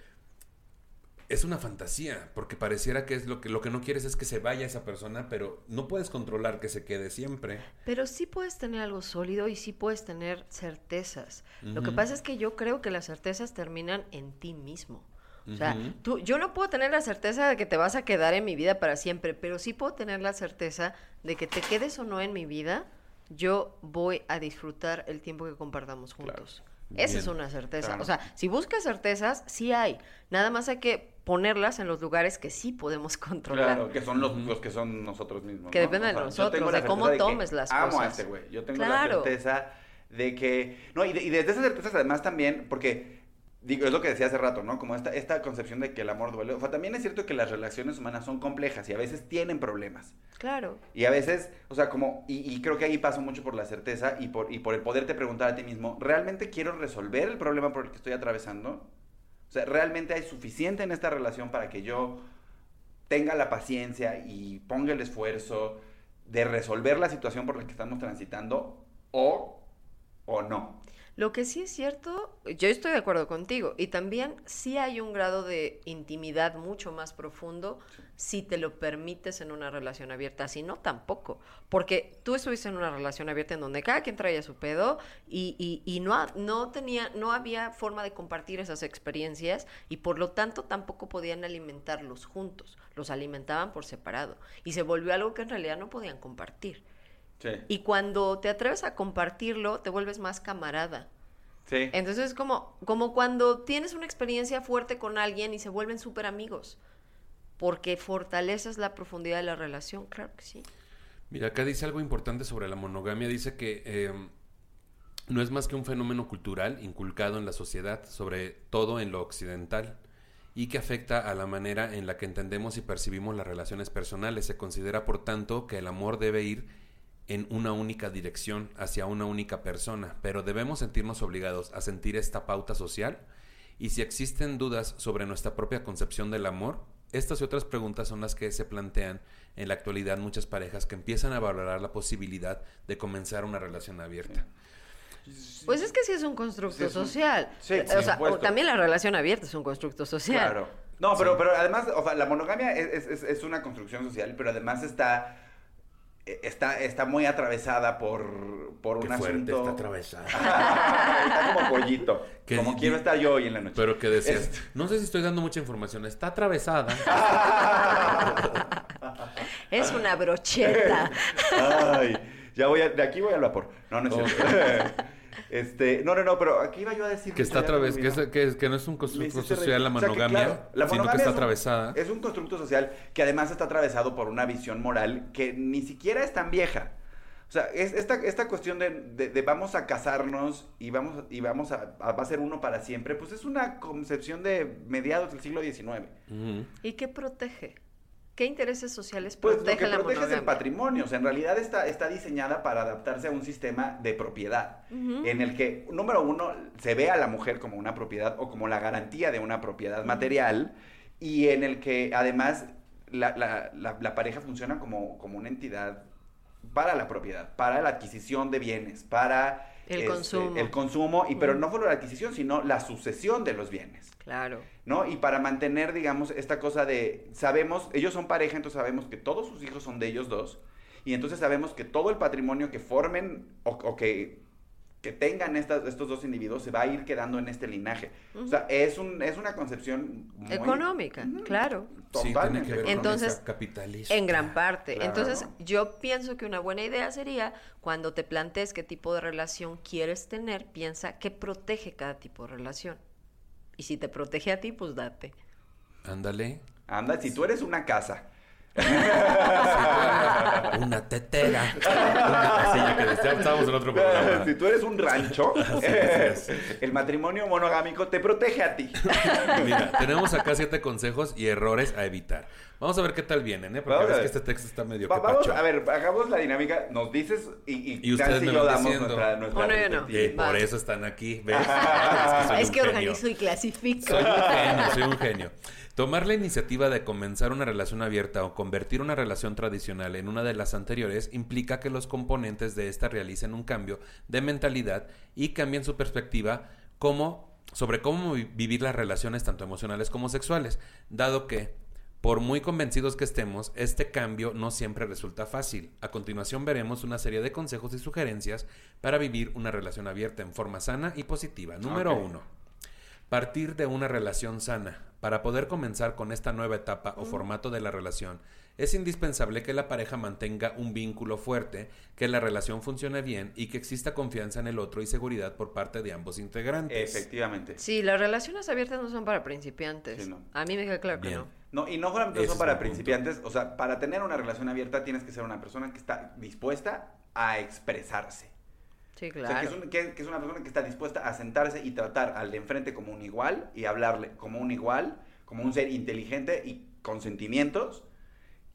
Speaker 2: es una fantasía, porque pareciera que es lo que lo que no quieres es que se vaya esa persona, pero no puedes controlar que se quede siempre.
Speaker 3: Pero sí puedes tener algo sólido y sí puedes tener certezas. Lo que pasa es que yo creo que las certezas terminan en ti mismo. O sea, tú, yo no puedo tener la certeza de que te vas a quedar en mi vida para siempre, pero sí puedo tener la certeza de que te quedes o no en mi vida, yo voy a disfrutar el tiempo que compartamos juntos. Esa es una certeza.
Speaker 4: Claro.
Speaker 3: O sea, si buscas certezas, sí hay. Nada más hay que ponerlas en los lugares que sí podemos controlar.
Speaker 4: Claro, que son los, los que son nosotros mismos.
Speaker 3: Que
Speaker 4: ¿no?
Speaker 3: depende de nosotros, de cómo tomes las
Speaker 4: amo a
Speaker 3: cosas.
Speaker 4: este güey. Yo tengo
Speaker 3: Claro.
Speaker 4: la certeza de que. No, y, de- y desde esas certezas, además, también, porque. Digo, es lo que decía hace rato, ¿no? Como esta, esta concepción de que el amor duele. O sea, también es cierto que las relaciones humanas son complejas y a veces tienen problemas.
Speaker 3: Claro.
Speaker 4: Y a veces, o sea, como, y, y creo que ahí paso mucho por la certeza y por, y por el poderte preguntar a ti mismo, ¿realmente quiero resolver el problema por el que estoy atravesando? O sea, ¿realmente hay suficiente en esta relación para que yo tenga la paciencia y ponga el esfuerzo de resolver la situación por la que estamos transitando o, o no?
Speaker 3: Lo que sí es cierto, yo estoy de acuerdo contigo, y también sí hay un grado de intimidad mucho más profundo si te lo permites en una relación abierta, si no, tampoco, porque tú estuviste en una relación abierta en donde cada quien traía su pedo y, y- y no, no, tenía, no había forma de compartir esas experiencias y por lo tanto tampoco podían alimentarlos juntos, los alimentaban por separado y se volvió algo que en realidad no podían compartir.
Speaker 4: Sí.
Speaker 3: Y cuando te atreves a compartirlo, te vuelves más camarada.
Speaker 4: Sí.
Speaker 3: Entonces es como, como cuando tienes una experiencia fuerte con alguien y se vuelven súper amigos. Porque fortaleces la profundidad de la relación, claro que sí.
Speaker 2: Mira, acá dice algo importante sobre la monogamia. Dice que eh, no es más que un fenómeno cultural inculcado en la sociedad, sobre todo en lo occidental, y que afecta a la manera en la que entendemos y percibimos las relaciones personales. Se considera, por tanto, que el amor debe ir en una única dirección, hacia una única persona, pero debemos sentirnos obligados a sentir esta pauta social. Y si existen dudas sobre nuestra propia concepción del amor, estas y otras preguntas son las que se plantean en la actualidad muchas parejas que empiezan a valorar la posibilidad de comenzar una relación abierta.
Speaker 3: Pues es que sí es un constructo
Speaker 4: Sí, es un-
Speaker 3: social.
Speaker 4: Sí,
Speaker 3: o sea, o también la relación abierta es un constructo social.
Speaker 4: Claro. No, pero, pero además, o sea, la monogamia es, es- es una construcción social, pero además está, está, está muy atravesada por, por un asunto...
Speaker 2: atravesada.
Speaker 4: está como pollito.
Speaker 2: Que
Speaker 4: como
Speaker 2: di-
Speaker 4: quiero estar yo hoy en la noche.
Speaker 2: Pero que decías, no sé si estoy dando mucha información, está atravesada.
Speaker 3: Es una brocheta.
Speaker 4: Ay, ya voy a, de aquí voy al vapor. No, no es cierto. Este, no, no, no, pero aquí iba yo a decir
Speaker 2: que está atravesada, que, es- que, es- que no es un constructo social la
Speaker 4: reír. O sea, que,
Speaker 2: monogamia,
Speaker 4: claro, la
Speaker 2: sino que
Speaker 4: monogamia
Speaker 2: está
Speaker 4: es un-
Speaker 2: atravesada.
Speaker 4: Es un constructo social que además está atravesado por una visión moral que ni siquiera es tan vieja. O sea, es esta, esta cuestión de, de- de vamos a casarnos y vamos, y vamos a, a- va a ser uno para siempre, pues es una concepción de mediados del siglo XIX.
Speaker 3: ¿Y qué protege? ¿Qué intereses sociales
Speaker 4: Pues lo
Speaker 3: protege
Speaker 4: que
Speaker 3: la
Speaker 4: protege es el patrimonio. O sea, en realidad está, está diseñada para adaptarse a un sistema de propiedad. En el que, número uno, se ve a la mujer como una propiedad o como la garantía de una propiedad material. Y en el que, además, la, la- la- la pareja funciona como, como una entidad para la propiedad, para la adquisición de bienes, para
Speaker 3: El
Speaker 4: este,
Speaker 3: consumo.
Speaker 4: el consumo, y pero no solo la adquisición, sino la sucesión de los bienes.
Speaker 3: Claro.
Speaker 4: ¿No? Y para mantener, digamos, esta cosa de, sabemos, ellos son pareja, entonces sabemos que todos sus hijos son de ellos dos, y entonces sabemos que todo el patrimonio que formen o, o que, que tengan estas, estos dos individuos se va a ir quedando en este linaje. O sea, es, un, es una concepción muy-
Speaker 3: Económica, claro.
Speaker 2: Sí, tiene
Speaker 4: Totalmente.
Speaker 2: que ver con
Speaker 3: Entonces,
Speaker 2: capitalista.
Speaker 3: En gran parte.
Speaker 4: Claro.
Speaker 3: Entonces, yo pienso que una buena idea sería, cuando te plantees qué tipo de relación quieres tener, piensa qué protege cada tipo de relación. Y si te protege a ti, pues date.
Speaker 2: Ándale.
Speaker 4: Anda, si tú eres una casa,
Speaker 2: Una tetera. Una que estábamos en otro programa.
Speaker 4: si tú eres un rancho,
Speaker 2: Así es, así
Speaker 4: el matrimonio monogámico te protege a ti.
Speaker 2: Mira, tenemos acá siete consejos y errores a evitar. Vamos a ver qué tal vienen, ¿eh? Porque
Speaker 4: Vamos
Speaker 2: ves
Speaker 4: a
Speaker 2: que
Speaker 4: ver.
Speaker 2: este texto está medio
Speaker 4: Va-
Speaker 2: que
Speaker 4: vamos,
Speaker 2: pacho.
Speaker 4: a ver, hagamos la dinámica. Nos dices y, y,
Speaker 2: Y ustedes me
Speaker 4: yo
Speaker 2: van
Speaker 4: damos
Speaker 2: diciendo.
Speaker 4: nuestra, nuestra
Speaker 3: Uno y uno.
Speaker 4: perspectiva.
Speaker 2: Y por
Speaker 3: Va.
Speaker 2: eso están aquí, ¿ves?
Speaker 3: es que
Speaker 2: genio.
Speaker 3: organizo y clasifico.
Speaker 2: Soy un genio, soy un genio. Tomar la iniciativa de comenzar una relación abierta o convertir una relación tradicional en una de las anteriores implica que los componentes de esta realicen un cambio de mentalidad y cambien su perspectiva como, sobre cómo vi- vivir las relaciones tanto emocionales como sexuales, dado que por muy convencidos que estemos, este cambio no siempre resulta fácil. A continuación veremos una serie de consejos y sugerencias para vivir una relación abierta en forma sana y positiva. Número
Speaker 4: Ok.
Speaker 2: uno. Partir de una relación sana. Para poder comenzar con esta nueva etapa o formato de la relación, es indispensable que la pareja mantenga un vínculo fuerte, que la relación funcione bien y que exista confianza en el otro y seguridad por parte de ambos integrantes.
Speaker 4: Efectivamente.
Speaker 3: Sí, las relaciones abiertas no son para principiantes.
Speaker 4: Sí, no.
Speaker 3: A mí me queda claro que no.
Speaker 4: No, y no solamente
Speaker 2: Ese
Speaker 4: son
Speaker 2: es
Speaker 4: para
Speaker 2: punto.
Speaker 4: principiantes, o sea, para tener una relación abierta tienes que ser una persona que está dispuesta a expresarse.
Speaker 3: Sí,
Speaker 4: O sea,
Speaker 3: claro.
Speaker 4: que es, un- que- que es una persona que está dispuesta a sentarse y tratar al de enfrente como un igual y hablarle como un igual, como un ser inteligente y con sentimientos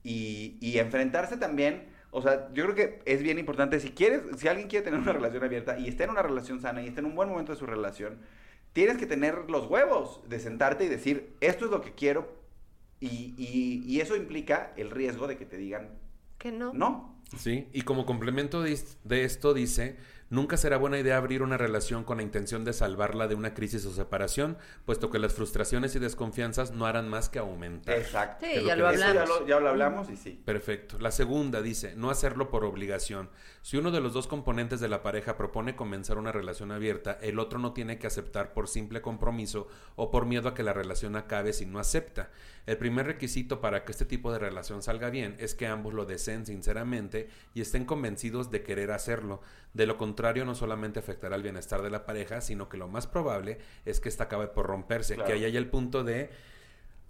Speaker 4: y, y enfrentarse también. O sea, yo creo que es bien importante, si quieres, si alguien quiere tener una relación abierta y está en una relación sana y está en un buen momento de su relación, tienes que tener los huevos de sentarte y decir, esto es lo que quiero y, y- y eso implica el riesgo de que te digan,
Speaker 3: Que no.
Speaker 4: no.
Speaker 2: Sí, y como complemento de, de esto dice, nunca será buena idea abrir una relación con la intención de salvarla de una crisis o separación, puesto que las frustraciones y desconfianzas no harán más que aumentar.
Speaker 4: Exacto.
Speaker 3: Sí, ya
Speaker 2: lo
Speaker 3: hablamos.
Speaker 4: ya lo, ya lo hablamos y sí.
Speaker 2: Perfecto. La segunda dice, no hacerlo por obligación. Si uno de los dos componentes de la pareja propone comenzar una relación abierta, el otro no tiene que aceptar por simple compromiso o por miedo a que la relación acabe si no acepta. El primer requisito para que este tipo de relación salga bien es que ambos lo deseen sinceramente y estén convencidos de querer hacerlo. De lo contrario, no solamente afectará el bienestar de la pareja, sino que lo más probable es que esta acabe por romperse,
Speaker 4: Claro.
Speaker 2: que ahí haya el punto de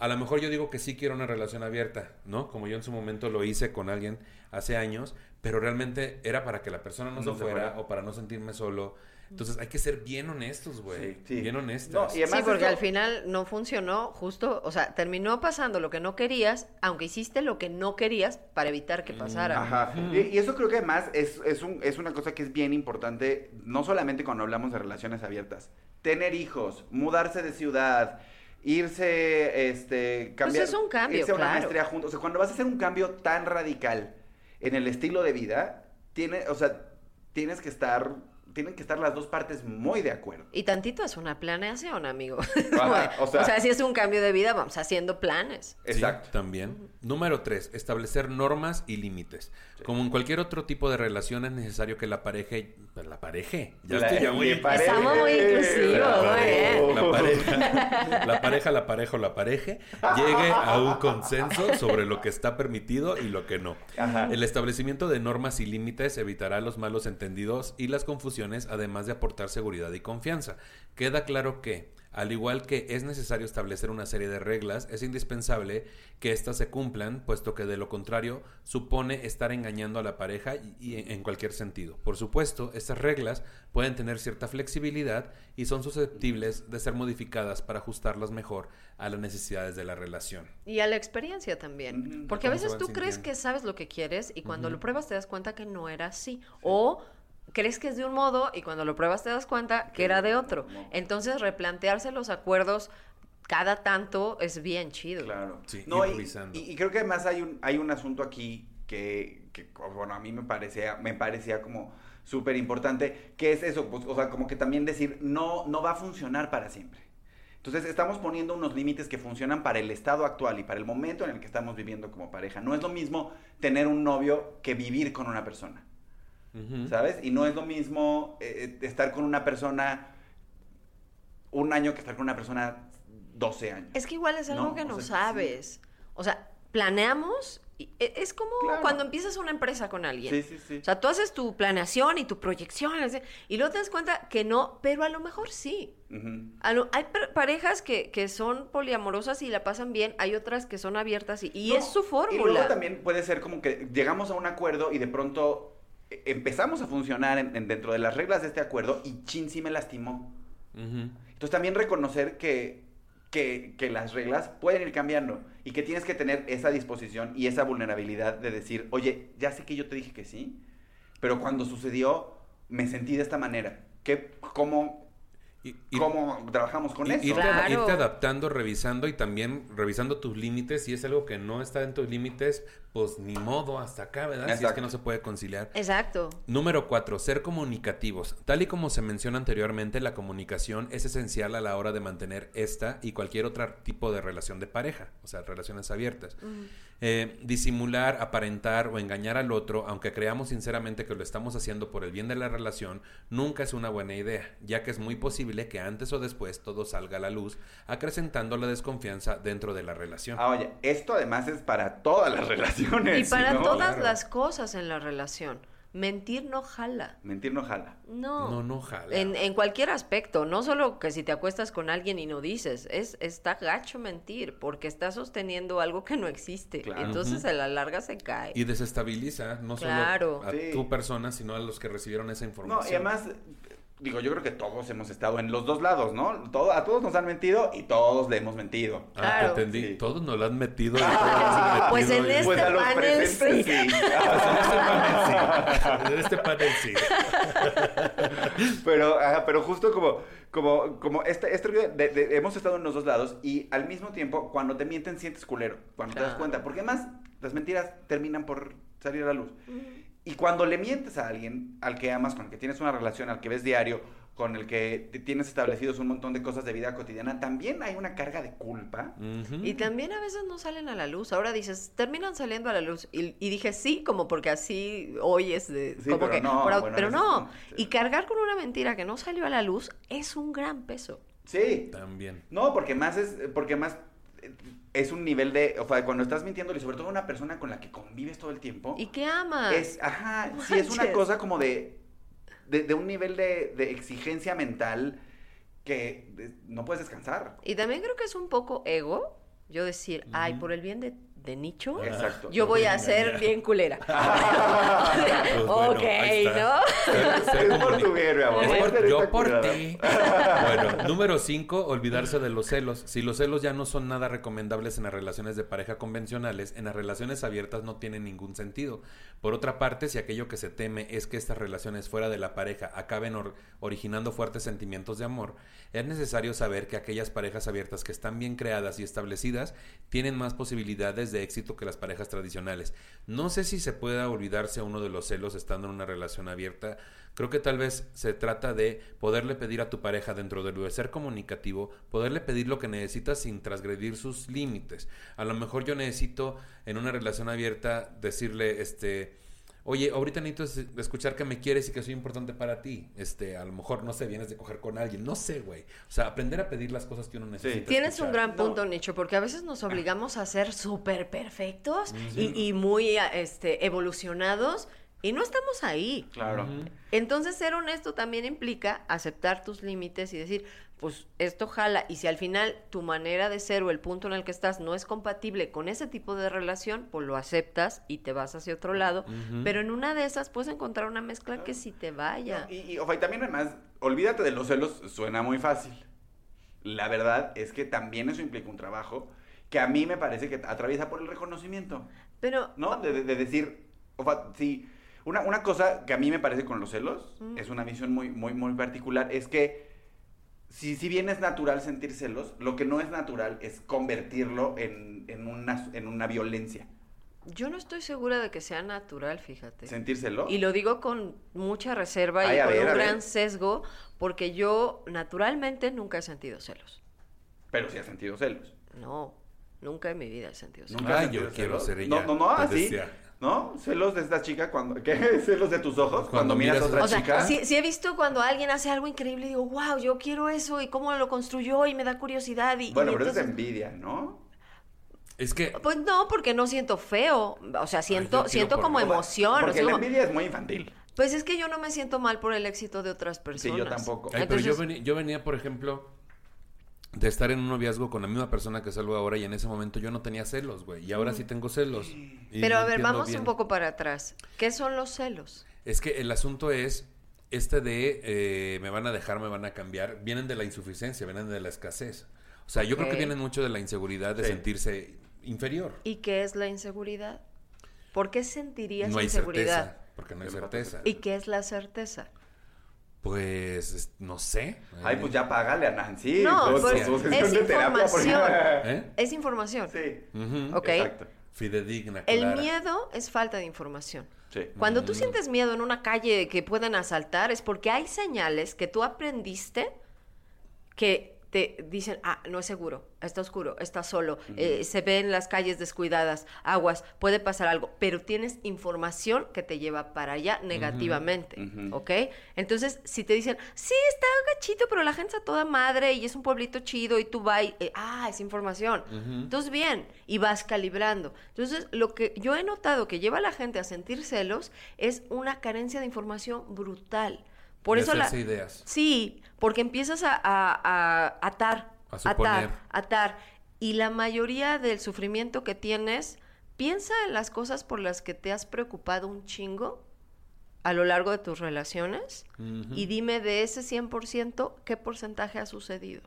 Speaker 2: a lo mejor yo digo que sí quiero una relación abierta, ¿no? Como yo en su momento lo hice con alguien hace años, pero realmente era para que la persona no,
Speaker 4: No
Speaker 2: se,
Speaker 4: se
Speaker 2: fuera,
Speaker 4: fuera.
Speaker 2: o para no sentirme solo. Entonces hay que ser bien honestos, güey.
Speaker 4: Sí, sí.
Speaker 2: Bien honestos.
Speaker 4: No, y además
Speaker 3: sí, porque al final no funcionó, justo, o sea, terminó pasando lo que no querías, aunque hiciste lo que no querías para evitar que pasara.
Speaker 4: Ajá. Y, y eso creo que además es, es, un- es una cosa que es bien importante, no solamente cuando hablamos de relaciones abiertas. Tener hijos, mudarse de ciudad, irse, este, cambiar.
Speaker 3: Pues es un cambio,
Speaker 4: irse a una
Speaker 3: claro.
Speaker 4: maestría juntos. O sea, cuando vas a hacer un cambio tan radical en el estilo de vida, tiene, o sea, tienes que estar, tienen que estar las dos partes muy de acuerdo.
Speaker 3: Y tantito es una planeación, amigo.
Speaker 4: Ajá, o
Speaker 3: o,
Speaker 4: sea-
Speaker 3: si es un cambio de vida, vamos haciendo planes.
Speaker 2: Sí,
Speaker 4: Exacto.
Speaker 2: también. Número tres, establecer normas y límites. Como en cualquier otro tipo de relación es necesario que la pareja, pues, la pareja, ya
Speaker 4: La-
Speaker 2: estoy ya muy.
Speaker 3: Estamos muy inclusivos,
Speaker 2: la pareja, la pareja, la pareja, la pareja o la pareja llegue a un consenso sobre lo que está permitido y lo que no.
Speaker 4: Ajá.
Speaker 2: El establecimiento de normas y límites evitará los malos entendidos y las confusiones, además de aportar seguridad y confianza. Queda claro que, al igual que es necesario establecer una serie de reglas, es indispensable que éstas se cumplan, puesto que de lo contrario supone estar engañando a la pareja y, y en- cualquier sentido. Por supuesto, estas reglas pueden tener cierta flexibilidad y son susceptibles de ser modificadas para ajustarlas mejor a las necesidades de la relación.
Speaker 3: Y a la experiencia también.
Speaker 4: Ujú.
Speaker 3: Porque a veces tú crees que sabes lo que quieres y cuando lo pruebas te das cuenta que no era así. O crees que es de un modo y cuando lo pruebas te das cuenta que era de otro. Entonces replantearse los acuerdos cada tanto es bien chido.
Speaker 4: Claro.
Speaker 2: Sí,
Speaker 4: no, y, y- y creo que además hay un, hay un asunto aquí que, que, bueno, a mí me parecía, me parecía como súper importante, que es eso, pues, o sea, como que también decir, no, no va a funcionar para siempre. Entonces estamos poniendo unos límites que funcionan para el estado actual y para el momento en el que estamos viviendo como pareja. No es lo mismo tener un novio que vivir con una persona, ¿sabes? Y no es lo mismo eh, estar con una persona un año que estar con una persona 12 años.
Speaker 3: Es que igual es algo
Speaker 4: No,
Speaker 3: que
Speaker 4: o
Speaker 3: no
Speaker 4: sea, sí.
Speaker 3: sabes. O sea, planeamos. y e- es como
Speaker 4: Claro.
Speaker 3: cuando empiezas una empresa con alguien.
Speaker 4: Sí, sí, sí.
Speaker 3: O sea, tú haces tu planeación y tu proyección y luego te das cuenta que no, pero a lo mejor sí.
Speaker 4: Ujú.
Speaker 3: A lo- hay parejas que, que son poliamorosas y la pasan bien, hay otras que son abiertas y, y
Speaker 4: No,
Speaker 3: es su
Speaker 4: Y luego
Speaker 3: fórmula.
Speaker 4: también puede ser como que llegamos a un acuerdo y de pronto eh, empezamos a funcionar en- en- dentro de las reglas de este acuerdo y chin sí me lastimó. Entonces también reconocer que, que, que las reglas pueden ir cambiando y que tienes que tener esa disposición y esa vulnerabilidad de decir, oye, ya sé que yo te dije que sí, pero cuando sucedió me sentí de esta manera. ¿Qué, cómo,
Speaker 2: Y- y-
Speaker 4: ¿Cómo trabajamos con
Speaker 2: Y-
Speaker 4: eso?
Speaker 2: Irte,
Speaker 3: Claro.
Speaker 2: irte adaptando, revisando y también revisando tus límites. Si es algo que no está en tus límites, pues ni modo, hasta acá, ¿verdad? Si es
Speaker 4: Exacto.
Speaker 2: que no se puede conciliar.
Speaker 3: Exacto.
Speaker 2: Número cuatro, ser comunicativos. Tal y como se menciona anteriormente, la comunicación es esencial a la hora de mantener esta y cualquier otro tipo de relación de pareja, o sea, relaciones abiertas. Eh, disimular, aparentar o engañar al otro, aunque creamos sinceramente que lo estamos haciendo por el bien de la relación, nunca es una buena idea, ya que es muy posible que antes o después todo salga a la luz, acrecentando la desconfianza dentro de la relación.
Speaker 4: Ah, oye, esto además es para todas las relaciones.
Speaker 3: Y para
Speaker 4: ¿no?
Speaker 3: todas
Speaker 4: Claro.
Speaker 3: las cosas en la relación. Mentir no jala.
Speaker 4: Mentir no jala.
Speaker 3: No.
Speaker 2: No, no jala.
Speaker 3: En, en cualquier aspecto, no solo que si te acuestas con alguien y no dices, es está gacho mentir, porque estás sosteniendo algo que no existe.
Speaker 4: Claro.
Speaker 3: Entonces a la larga se cae.
Speaker 2: Y desestabiliza no
Speaker 3: Claro.
Speaker 2: solo a
Speaker 4: Sí.
Speaker 2: tu persona, sino a los que recibieron esa información.
Speaker 4: No, y además, digo, yo creo que todos hemos estado en los dos lados, ¿no? Todo, a todos nos han mentido y todos le hemos mentido.
Speaker 2: Ah,
Speaker 3: Claro.
Speaker 2: te entendí.
Speaker 4: Sí.
Speaker 2: Todos nos lo han metido. y todos nos han metido
Speaker 3: Pues en
Speaker 2: y-
Speaker 3: este
Speaker 4: Pues a los
Speaker 3: panel
Speaker 4: presentes
Speaker 3: sí.
Speaker 4: sí.
Speaker 2: En este panel sí.
Speaker 4: Pero, ajá, pero justo como, como, como este, este de- de- hemos estado en los dos lados y al mismo tiempo, cuando te mienten, sientes culero. Cuando te das cuenta. Porque además, las mentiras terminan por salir a la luz. Y cuando le mientes a alguien al que amas, con el que tienes una relación, al que ves diario, con el que te- tienes establecidos un montón de cosas de vida cotidiana, también hay una carga de culpa.
Speaker 3: Y también a veces no salen a la luz. Ahora dices, terminan saliendo a la luz. Y, y dije sí, como porque así hoy es de.
Speaker 4: Sí,
Speaker 3: como
Speaker 4: pero
Speaker 3: que,
Speaker 4: no,
Speaker 3: por au-
Speaker 4: bueno,
Speaker 3: pero no.
Speaker 4: es-
Speaker 3: Y cargar con una mentira que no salió a la luz es un gran peso.
Speaker 4: Sí.
Speaker 2: También.
Speaker 4: No, porque más es, porque más eh, es un nivel de, o sea, cuando estás mintiendo y sobre todo una persona con la que convives todo el tiempo,
Speaker 3: ¿Y qué amas?
Speaker 4: es, ajá, sí es una
Speaker 3: Manches.
Speaker 4: cosa como de, de, de un nivel de, de exigencia mental que no puedes descansar.
Speaker 3: Y también creo que es un poco ego. Yo decir, ay, por el bien de, de nicho,
Speaker 4: Exacto.
Speaker 3: yo voy a ser bien culera.
Speaker 2: Pues bueno,
Speaker 3: ok. ¿no?
Speaker 4: Es por
Speaker 2: comuni-
Speaker 4: tu bien, mi amor.
Speaker 2: Yo por ti. Bueno, número 5, olvidarse de los celos. Si los celos ya no son nada recomendables en las relaciones de pareja convencionales, en las relaciones abiertas no tienen ningún sentido. Por otra parte, si aquello que se teme es que estas relaciones fuera de la pareja acaben or- originando fuertes sentimientos de amor, es necesario saber que aquellas parejas abiertas que están bien creadas y establecidas tienen más posibilidades de éxito que las parejas tradicionales. No sé si se pueda olvidarse uno de los celos estando en una relación abierta. Creo que tal vez se trata de poderle pedir a tu pareja dentro de lo de ser comunicativo, poderle pedir lo que necesitas sin transgredir sus límites. A lo mejor yo necesito en una relación abierta decirle, este, oye, ahorita necesito es- escuchar que me quieres y que soy importante para ti. Este, a lo mejor, no sé, vienes de coger con alguien, no sé, güey. O sea, aprender a pedir las cosas que uno necesita.
Speaker 3: Tienes un gran punto, Nicho, porque a veces nos obligamos a ser súper perfectos y, y muy este, evolucionados y no estamos ahí.
Speaker 4: Claro.
Speaker 3: Entonces, ser honesto también implica aceptar tus límites y decir, pues esto jala. Y si al final tu manera de ser o el punto en el que estás no es compatible con ese tipo de relación, pues lo aceptas y te vas hacia otro lado. Pero en una de esas puedes encontrar una mezcla que sí te vaya.
Speaker 4: No, y, y, ojo, y también además, olvídate de los celos, suena muy fácil. La verdad es que también eso implica un trabajo que a mí me parece que atraviesa por el reconocimiento.
Speaker 3: Pero,
Speaker 4: ¿no? De, de- de decir, o sea, sí, una, una cosa que a mí me parece con los celos,
Speaker 3: Mm.
Speaker 4: es una visión muy, muy, muy particular, es que si, si bien es natural sentir celos, lo que no es natural es convertirlo en, en, una, en una violencia.
Speaker 3: yo no estoy segura de que sea natural, fíjate.
Speaker 4: ¿Sentir celos?
Speaker 3: Y lo digo con mucha reserva
Speaker 4: Ay,
Speaker 3: y con
Speaker 4: ver,
Speaker 3: un
Speaker 4: ver.
Speaker 3: gran sesgo, porque yo naturalmente nunca he sentido celos.
Speaker 4: Pero sí has sentido celos.
Speaker 3: No, nunca en mi vida he sentido celos.
Speaker 4: ¿Nunca
Speaker 2: Ah, yo quiero ser ella.
Speaker 4: No, no, no,
Speaker 2: te
Speaker 4: así. ¿No? Celos de esta chica cuando... ¿Qué? ¿Celos de tus ojos? Cuando, miras a otra
Speaker 3: O sea,
Speaker 4: chica.
Speaker 3: sí, sí he visto cuando alguien hace algo increíble y digo, wow, yo quiero eso y cómo lo construyó y me da curiosidad. Y,
Speaker 4: Bueno,
Speaker 3: y
Speaker 4: pero es
Speaker 3: entonces-
Speaker 4: envidia, ¿no?
Speaker 2: Es que
Speaker 3: Pues no, porque no siento feo. O sea, siento, siento
Speaker 2: por-
Speaker 3: como emoción. o
Speaker 4: Porque
Speaker 3: sea,
Speaker 4: la
Speaker 3: como-
Speaker 4: envidia es muy infantil.
Speaker 3: Pues es que yo no me siento mal por el éxito de otras personas.
Speaker 4: yo tampoco.
Speaker 2: Ay, pero yo,
Speaker 3: Entonces-
Speaker 2: venía, yo venía, por ejemplo, de estar en un noviazgo con la misma persona que salgo ahora y en ese momento yo no tenía celos, güey. Y ahora sí tengo celos.
Speaker 3: Pero a ver, vamos
Speaker 2: bien.
Speaker 3: un poco para atrás. ¿Qué son los celos?
Speaker 2: Es que el asunto es, este de eh, me van a dejar, me van a cambiar, vienen de la insuficiencia, vienen de la escasez. O sea, yo creo que
Speaker 3: Ok.
Speaker 2: viene mucho de la inseguridad de
Speaker 4: Sí.
Speaker 2: sentirse inferior.
Speaker 3: ¿Y qué es la inseguridad? ¿Por qué sentirías
Speaker 2: No hay
Speaker 3: inseguridad?
Speaker 2: certeza, porque no hay certeza.
Speaker 3: ¿Y qué es la certeza?
Speaker 2: Pues, es- no sé.
Speaker 4: Ay, pues ya págale a Nancy.
Speaker 3: No,
Speaker 4: Pues,
Speaker 3: pues,
Speaker 4: pues,
Speaker 3: es
Speaker 4: de
Speaker 3: información.
Speaker 2: ¿Eh?
Speaker 3: Es información.
Speaker 4: Sí.
Speaker 3: Ok.
Speaker 4: Exacto.
Speaker 2: Fidedigna,
Speaker 3: El
Speaker 2: clara.
Speaker 3: miedo es falta de información.
Speaker 4: Sí.
Speaker 3: Cuando
Speaker 2: Mm.
Speaker 3: tú sientes miedo en una calle que pueden asaltar es porque hay señales que tú aprendiste que te dicen, ah, no es seguro, está oscuro, está solo, eh, se ven las calles descuidadas, aguas, puede pasar algo, pero tienes información que te lleva para allá negativamente,
Speaker 4: Ujú.
Speaker 3: ¿ok? Entonces, si te dicen, sí, está gachito, pero la gente está toda madre y es un pueblito chido y tú vas, y, eh, ah, es información. Entonces, bien, y vas calibrando. Entonces, lo que yo he notado que lleva a la gente a sentir celos es una carencia de información brutal. Por
Speaker 2: De
Speaker 3: eso la...
Speaker 2: hacerse ideas.
Speaker 3: Sí, porque empiezas a, a- a atar,
Speaker 2: A
Speaker 3: atar, atar. Y la mayoría del sufrimiento que tienes, piensa en las cosas por las que te has preocupado un chingo a lo largo de tus relaciones y dime de ese 100% qué porcentaje ha sucedido.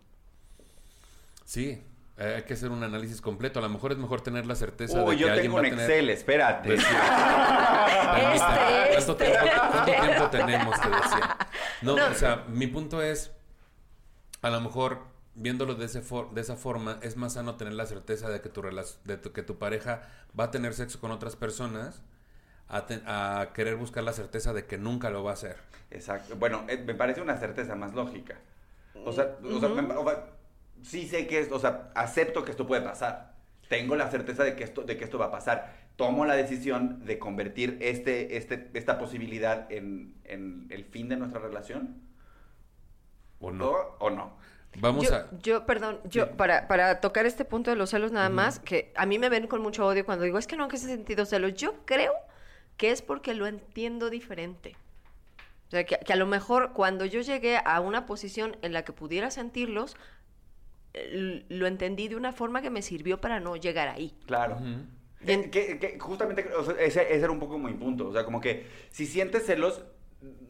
Speaker 2: Sí, eh, hay que hacer un análisis completo. A lo mejor es mejor tener la certeza
Speaker 4: Uy,
Speaker 2: de que
Speaker 4: yo
Speaker 2: alguien
Speaker 4: tengo
Speaker 2: va
Speaker 4: un
Speaker 2: a tener...
Speaker 4: Excel, espérate.
Speaker 2: Pues sí. Permítame. ¿Cuánto,
Speaker 3: este.
Speaker 2: tiempo, cuánto tiempo tenemos? Te decía. No,
Speaker 3: No.
Speaker 2: o sea, mi punto es, a lo mejor viéndolo de, ese for- de esa forma, es más sano tener la certeza de que tu, de tu- que tu pareja va a tener sexo con otras personas a, te- a querer buscar la certeza de que nunca lo va a hacer.
Speaker 4: Exacto. Bueno, eh, me parece una certeza más lógica. O sea, o sea, me- o sea, sí sé que es, o sea, acepto que esto puede pasar. Tengo la certeza de que esto, de que esto va a pasar. Tomo la decisión de convertir este, este, esta posibilidad en, en el fin de nuestra relación.
Speaker 2: ¿O no?
Speaker 4: ¿O, o no?
Speaker 2: Vamos
Speaker 3: yo,
Speaker 2: a...
Speaker 3: yo, perdón, yo,
Speaker 2: Sí.
Speaker 3: para, para tocar este punto de los celos nada más, que a mí me ven con mucho odio cuando digo, es que no, que he sentido celos. Yo creo que es porque lo entiendo diferente. O sea, que, que a lo mejor cuando yo llegué a una posición en la que pudiera sentirlos, lo entendí de una forma que me sirvió para no llegar ahí.
Speaker 4: Claro.
Speaker 2: Ujú.
Speaker 3: Bien.
Speaker 4: Que, que- que justamente o sea, ese, ese era un poco mi punto. O sea, como que si sientes celos,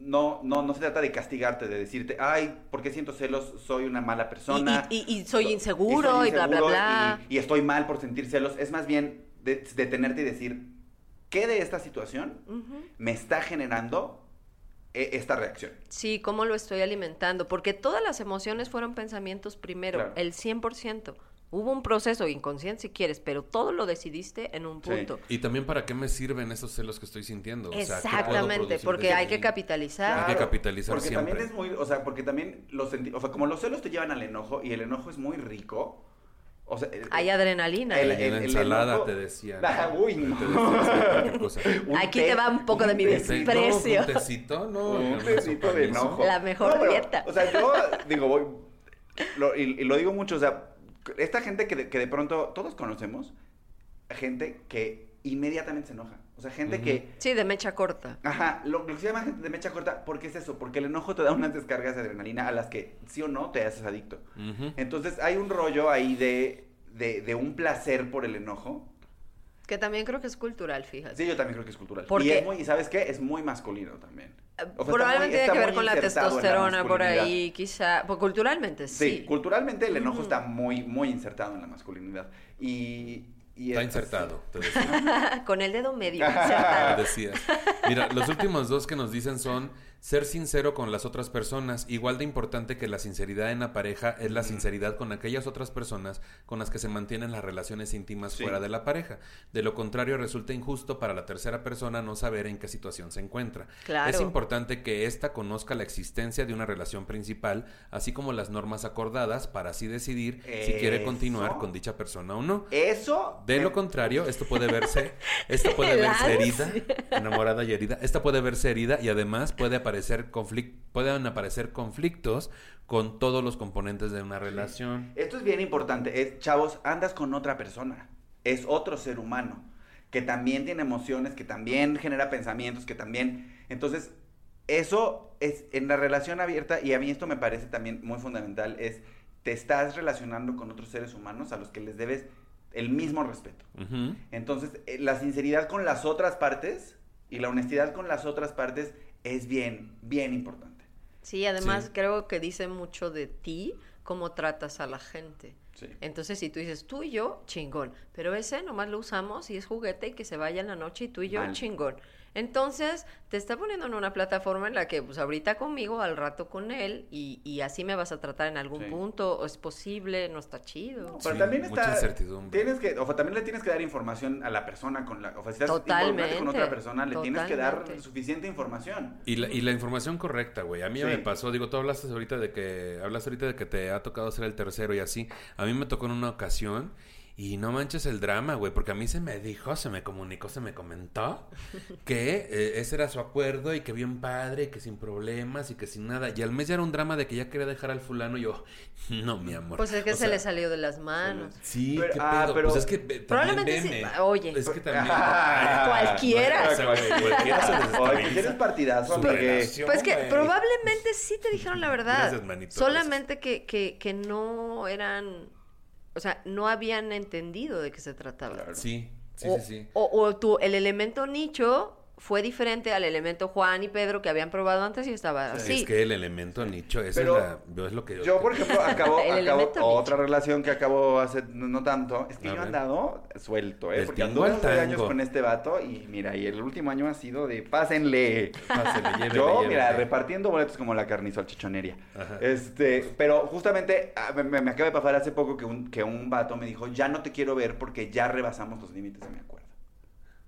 Speaker 4: no, no, no se trata de castigarte, de decirte, ay, ¿por qué siento celos? Soy una mala persona.
Speaker 3: Y- y- y soy
Speaker 4: So-
Speaker 3: inseguro, y bla, bla, bla.
Speaker 4: Y, y estoy mal por sentir celos. Es más bien de- detenerte y decir, ¿qué de esta situación me está generando eh, esta reacción?
Speaker 3: Sí, cómo lo estoy alimentando, porque todas las emociones fueron pensamientos primero,
Speaker 4: Claro.
Speaker 3: el 100%. Hubo un proceso inconsciente si quieres, pero todo lo decidiste en un
Speaker 4: Sí.
Speaker 3: punto.
Speaker 2: Y también para qué me sirven esos celos que estoy sintiendo. O sea, ¿qué puedo
Speaker 3: Exactamente, porque hay que capitalizar.
Speaker 2: Hay que capitalizar
Speaker 4: porque
Speaker 2: siempre.
Speaker 4: también es muy, o sea, porque también los senti- o sea, como los celos te llevan al enojo y el enojo es muy rico. O sea, el-
Speaker 3: Hay adrenalina.
Speaker 4: el-
Speaker 2: la
Speaker 4: el
Speaker 2: ensalada te decía.
Speaker 4: Ah, uy, no.
Speaker 2: Te decía
Speaker 3: Aquí te va un poco de mi desprecio.
Speaker 2: No, un tecito, no.
Speaker 4: un
Speaker 2: no,
Speaker 4: tecito de enojo.
Speaker 3: La mejor
Speaker 4: pero,
Speaker 3: dieta.
Speaker 4: O sea, yo digo, voy, lo- y, y lo digo mucho, o sea, esta gente que de, que de pronto todos conocemos, gente que inmediatamente se enoja. O sea, gente que,
Speaker 3: Sí, de mecha corta.
Speaker 4: ajá, lo, lo que se llama gente de mecha corta, ¿por qué es eso? Porque el enojo te da unas descargas de adrenalina a las que sí o no te haces adicto. Entonces hay un rollo ahí de, de, de un placer por el enojo.
Speaker 3: Que también creo que es cultural, fíjate.
Speaker 4: Sí, yo también creo que es cultural.
Speaker 3: Porque-
Speaker 4: Y es muy, ¿y sabes qué? Es muy masculino también. O sea, está
Speaker 3: Probablemente tiene que ver con la testosterona por ahí, quizá. Pues culturalmente
Speaker 4: Sí,
Speaker 3: sí.
Speaker 4: culturalmente el enojo está muy, muy insertado en la masculinidad. Y, y
Speaker 2: Está
Speaker 4: es-
Speaker 2: insertado, te decía.
Speaker 3: con el dedo medio.
Speaker 2: Te
Speaker 3: insertado.
Speaker 2: decías. Mira, los últimos dos que nos dicen son ser sincero con las otras personas. Igual de importante que la sinceridad en la pareja es la sinceridad con aquellas otras personas con las que se mantienen las relaciones íntimas
Speaker 4: Sí.
Speaker 2: fuera de la pareja. De lo contrario, resulta injusto para la tercera persona no saber en qué situación se encuentra.
Speaker 3: Claro.
Speaker 2: Es importante que ésta conozca la existencia de una relación principal, así como las normas acordadas para así decidir si quiere continuar con dicha persona o no.
Speaker 4: Eso.
Speaker 2: De lo contrario, esto puede verse, esta puede verse herida, enamorada y herida, esta puede verse herida y además puede aparecer conflic- pueden aparecer conflictos con todos los componentes de una relación.
Speaker 4: Esto es bien importante. Es, chavos, andas con otra persona. Es otro ser humano. Que también tiene emociones, que también genera pensamientos, que también. Entonces, eso es en la relación abierta, y a mí esto me parece también muy fundamental, es te estás relacionando con otros seres humanos a los que les debes el mismo respeto.
Speaker 2: Ujú.
Speaker 4: Entonces, eh, la sinceridad con las otras partes y la honestidad con las otras partes es bien, bien importante.
Speaker 3: Sí, además
Speaker 2: Sí.
Speaker 3: creo que dice mucho de ti cómo tratas a la gente.
Speaker 4: Sí.
Speaker 3: Entonces, si tú dices tú y yo, chingón. Pero ese nomás lo usamos y es juguete y que se vaya en la noche y tú y yo, chingón. Entonces, te está poniendo en una plataforma en la que, pues ahorita conmigo, al rato con él, y, y así me vas a tratar en algún
Speaker 4: Sí.
Speaker 3: punto, o es posible, no está chido.
Speaker 4: Pero
Speaker 2: Sí,
Speaker 4: también
Speaker 2: mucha
Speaker 4: está.
Speaker 2: incertidumbre.
Speaker 4: Tienes que, o sea, también le tienes que dar información a la persona con la. O sea, si estás involucrándote con otra
Speaker 3: Totalmente,
Speaker 4: persona, le tienes que dar
Speaker 3: totalmente.
Speaker 4: suficiente información.
Speaker 2: Y la, y la información correcta, güey. A mí
Speaker 4: Sí.
Speaker 2: me pasó, digo, tú hablaste ahorita de que hablaste ahorita de que te ha tocado ser el tercero y así. A mí me tocó en una ocasión y no manches el drama, güey, porque a mí se me dijo, se me comunicó, se me comentó que eh, ese era su acuerdo y que bien padre y que sin problemas y que sin nada. Y al mes ya era un drama de que ya quería dejar al fulano y yo, no, mi amor.
Speaker 3: Pues es que
Speaker 2: O
Speaker 3: se
Speaker 2: sea,
Speaker 3: le salió de las manos.
Speaker 2: Sí,
Speaker 4: Pero-
Speaker 2: qué
Speaker 4: ah,
Speaker 2: pedo.
Speaker 4: pero-
Speaker 2: Pues es que también
Speaker 3: Probablemente sí. Oye.
Speaker 2: Es que también.
Speaker 3: Cualquiera.
Speaker 2: O sea, cualquiera se les
Speaker 4: Oye, pues eres partidazo,
Speaker 2: relación,
Speaker 3: Pues que probablemente sí te dijeron la verdad.
Speaker 2: Gracias, manito,
Speaker 3: Solamente que, que, que no eran, o sea, no habían entendido de qué se trataba.
Speaker 4: Claro.
Speaker 2: Sí, sí,
Speaker 3: o,
Speaker 2: sí, sí.
Speaker 3: O, o tú, el elemento nicho fue diferente al elemento Juan y Pedro que habían probado antes y estaba así.
Speaker 2: Es que el elemento nicho, eso
Speaker 4: Pero
Speaker 2: es, la- yo es lo que yo...
Speaker 4: Yo, por ejemplo, acabo, acabo otra
Speaker 3: nicho.
Speaker 4: relación que acabo hace no, tanto. Es que
Speaker 2: A
Speaker 4: yo he
Speaker 2: ver.
Speaker 4: andado suelto, ¿eh? Porque anduve hace años con este vato y mira, y el último año ha sido de pásenle.
Speaker 2: Pásele, llévele,
Speaker 4: Yo,
Speaker 2: llévele.
Speaker 4: mira, repartiendo boletos como la carnizo al chichonería.
Speaker 2: Ajá.
Speaker 4: Este, pero justamente ah, me, me- me acaba de pasar hace poco que un, que un vato me dijo, ya no te quiero ver porque ya rebasamos los límites de mi acuerdo.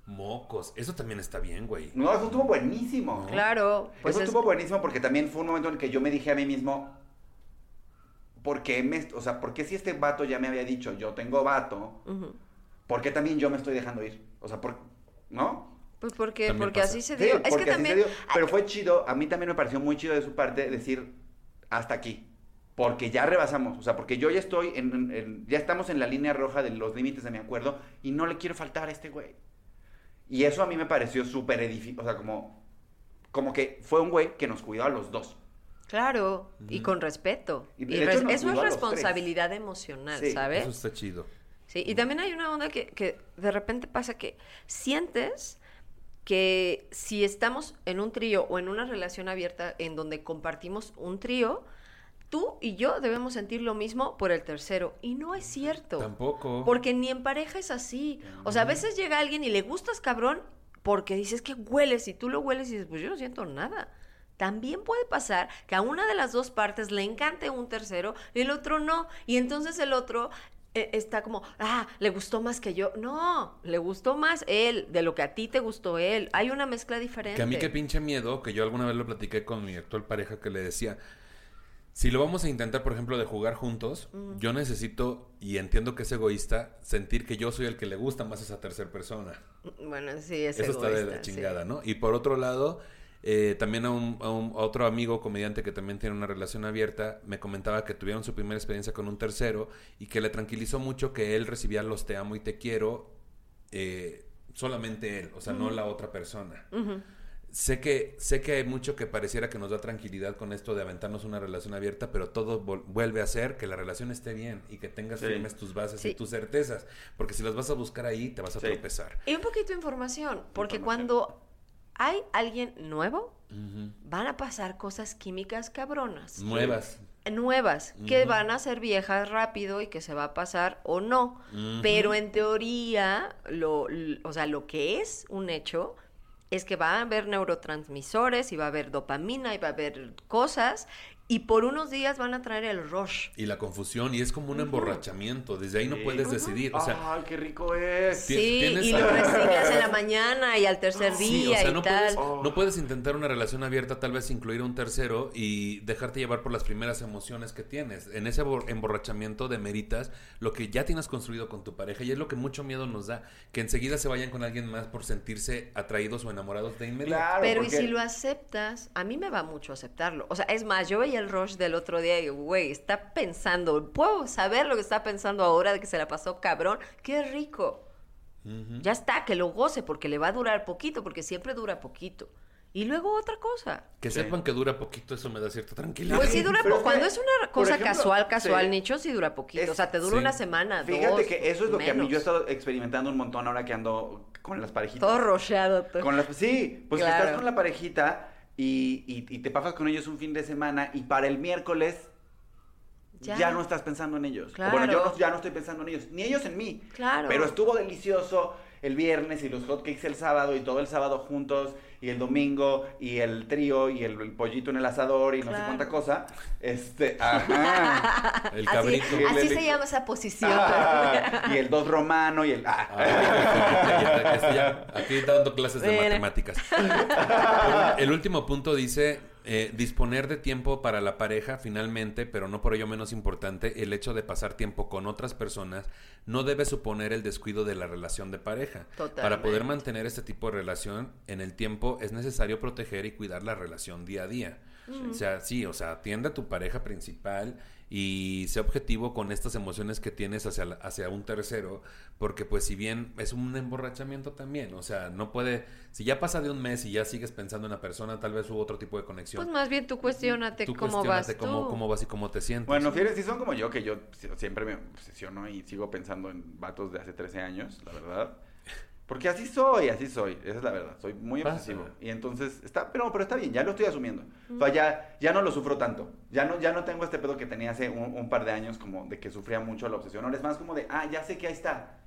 Speaker 2: Mocos, eso también está bien, güey.
Speaker 4: No, eso estuvo buenísimo.
Speaker 3: Claro, pues
Speaker 4: eso
Speaker 3: es-
Speaker 4: estuvo buenísimo porque también fue un momento en el que yo me dije a mí mismo, ¿por qué me, o sea, por qué si este vato ya me había dicho, yo tengo vato. ¿por qué también yo me estoy dejando ir? O sea, por, ¿no?
Speaker 3: Pues porque,
Speaker 2: También
Speaker 3: porque
Speaker 2: pasa.
Speaker 3: así se
Speaker 4: Sí,
Speaker 3: dio. es
Speaker 4: porque
Speaker 3: que también...
Speaker 4: dio. Pero fue chido, a mí también me pareció muy chido de su parte decir, hasta aquí. Porque ya rebasamos, o sea, porque yo ya estoy en, en- en- ya estamos en la línea roja de los límites de mi acuerdo y no le quiero faltar a este güey. Y eso a mí me pareció súper edificante, o sea, como, como que fue un güey que nos cuidó a los dos.
Speaker 3: Claro, y con respeto.
Speaker 4: Y
Speaker 3: Y, res- eso es responsabilidad emocional,
Speaker 4: Sí,
Speaker 3: ¿sabes?
Speaker 2: Eso está chido.
Speaker 3: Sí, y también hay una onda que, que de repente pasa que sientes que si estamos en un trío o en una relación abierta en donde compartimos un trío, tú y yo debemos sentir lo mismo por el tercero. Y no es cierto.
Speaker 2: Tampoco.
Speaker 3: Porque ni en pareja es así. O sea, a veces llega alguien y le gustas cabrón porque dices que hueles y tú lo hueles y dices, pues yo no siento nada. También puede pasar que a una de las dos partes le encante un tercero y el otro no. Y entonces el otro eh, está como, ah, le gustó más que yo. No, le gustó más él de lo que a ti te gustó él. Hay una mezcla diferente.
Speaker 2: Que a mí qué pinche miedo, que yo alguna vez lo platiqué con mi actual pareja que le decía, si lo vamos a intentar, por ejemplo, de jugar juntos, yo necesito, y entiendo que es egoísta, sentir que yo soy el que le gusta más a esa tercera persona.
Speaker 3: Bueno, sí, es
Speaker 2: Eso está de
Speaker 3: egoísta,
Speaker 2: la
Speaker 3: sí.
Speaker 2: chingada, ¿no? Y por otro lado, eh, también a, un, a un- a otro amigo comediante que también tiene una relación abierta, me comentaba que tuvieron su primera experiencia con un tercero y que le tranquilizó mucho que él recibía los te amo y te quiero eh, solamente él, o sea, no la otra persona. Sé que, sé que hay mucho que pareciera que nos da tranquilidad con esto de aventarnos una relación abierta, pero todo vuelve a ser que la relación esté bien y que tengas
Speaker 4: Sí.
Speaker 2: firmes tus bases
Speaker 3: Sí.
Speaker 2: y tus certezas, porque si las vas a buscar ahí, te vas a
Speaker 4: Sí.
Speaker 2: tropezar.
Speaker 3: Y un poquito de información, porque
Speaker 4: Información.
Speaker 3: cuando hay alguien nuevo, van a pasar cosas químicas cabronas.
Speaker 2: Nuevas.
Speaker 3: Nuevas, que van a ser viejas rápido y que se va a pasar o no. Pero en teoría, lo, o sea, lo que es un hecho es que va a haber neurotransmisores y va a haber dopamina y va a haber cosas y por unos días van a traer el rush.
Speaker 2: Y la confusión, y es como un emborrachamiento. Desde ahí no
Speaker 4: Sí.
Speaker 2: puedes decidir. O sea,
Speaker 4: Ay, qué rico es.
Speaker 3: Sí, y lo
Speaker 2: a-
Speaker 3: resignas en la mañana y al tercer
Speaker 2: sí,
Speaker 3: día
Speaker 2: o sea,
Speaker 3: y
Speaker 2: no
Speaker 3: tal.
Speaker 2: puedes, no puedes intentar una relación abierta, tal vez incluir a un tercero y dejarte llevar por las primeras emociones que tienes. En ese embor- emborrachamiento demeritas lo que ya tienes construido con tu pareja y es lo que mucho miedo nos da, que enseguida se vayan con alguien más por sentirse atraídos o enamorados de inmediato.
Speaker 4: Claro,
Speaker 3: Pero
Speaker 4: porque-
Speaker 3: y si lo aceptas, a mí me va mucho aceptarlo. O sea, es más, yo veía el rush del otro día y güey, está pensando, puedo saber lo que está pensando ahora de que se la pasó cabrón, qué rico. Ya está, que lo goce porque le va a durar poquito, porque siempre dura poquito. Y luego otra cosa.
Speaker 2: Que
Speaker 4: Sí.
Speaker 2: sepan que dura poquito, eso me da cierta tranquilidad.
Speaker 3: Pues sí dura poco. Cuando es una cosa
Speaker 4: ejemplo,
Speaker 3: casual, casual,
Speaker 4: sí.
Speaker 3: nicho, sí dura poquito.
Speaker 4: Es-
Speaker 3: o sea, te dura
Speaker 2: sí.
Speaker 3: una semana,
Speaker 4: Fíjate
Speaker 3: dos,
Speaker 4: que eso es lo que a mí yo he estado experimentando un montón ahora que ando con las parejitas.
Speaker 3: Todo rocheado. todo.
Speaker 4: Con las, sí, pues que
Speaker 3: Claro.
Speaker 4: estás con la parejita y, y- y te pasas con ellos un fin de semana y para el miércoles
Speaker 3: Ya.
Speaker 4: ya, no estás pensando en ellos. Bueno, yo no- ya no estoy pensando en ellos, ni ellos en mí.
Speaker 3: Claro.
Speaker 4: Pero estuvo delicioso el viernes y los hotcakes el sábado y todo el sábado juntos y el domingo y el trío y el, el pollito en el asador y no sé cuánta cosa. Este, ajá.
Speaker 2: El
Speaker 3: Así,
Speaker 2: cabrito.
Speaker 3: así
Speaker 4: Le-
Speaker 3: se llama esa posición.
Speaker 4: Ah, y el dos romano y el ah.
Speaker 2: Ah, este aquí dando clases de
Speaker 3: Mira.
Speaker 2: matemáticas. El último punto dice eh, disponer de tiempo para la pareja, finalmente, pero no por ello menos importante, el hecho de pasar tiempo con otras personas no debe suponer el descuido de la relación de pareja. Para poder mantener este tipo de relación en el tiempo es necesario proteger y cuidar la relación día a día. O sea, sí, o sea, atiende a tu pareja principal y sé objetivo con estas emociones que tienes hacia, la- hacia un tercero, porque pues si bien es un emborrachamiento también, o sea, no puede, si ya pasa de un mes y ya sigues pensando en la persona, tal vez hubo otro tipo de conexión.
Speaker 3: Pues más bien tú cuestionate
Speaker 2: Tú
Speaker 3: cómo
Speaker 2: cuestiónate
Speaker 3: vas tú.
Speaker 2: cómo, cómo vas y cómo te sientes.
Speaker 4: Bueno, fíjate, si son como yo, que yo si- siempre me obsesiono y sigo pensando en vatos de hace 13 años, la verdad. Porque así soy, así soy, esa es la verdad, soy muy
Speaker 2: Pasa.
Speaker 4: obsesivo. Y entonces, está, pero, pero está bien, ya lo estoy asumiendo. O sea, ya, ya no lo sufro tanto. Ya no, ya no tengo este pedo que tenía hace un, un par de años, como de que sufría mucho la obsesión. Ahora es más como de, ah, ya sé que ahí está.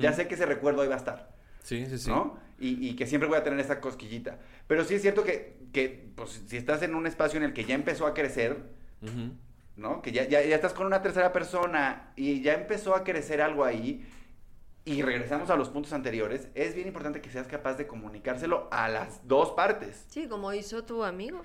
Speaker 4: Ya sé que ese recuerdo ahí va a estar.
Speaker 2: Sí, sí, sí.
Speaker 4: ¿no? Y, y que siempre voy a tener esa cosquillita. Pero sí es cierto que, que pues, si estás en un espacio en el que ya empezó a crecer. ¿no? Que ya, ya, ya estás con una tercera persona y ya empezó a crecer algo ahí y regresamos a los puntos anteriores, es bien importante que seas capaz de comunicárselo a las dos partes.
Speaker 3: Sí, como hizo tu amigo.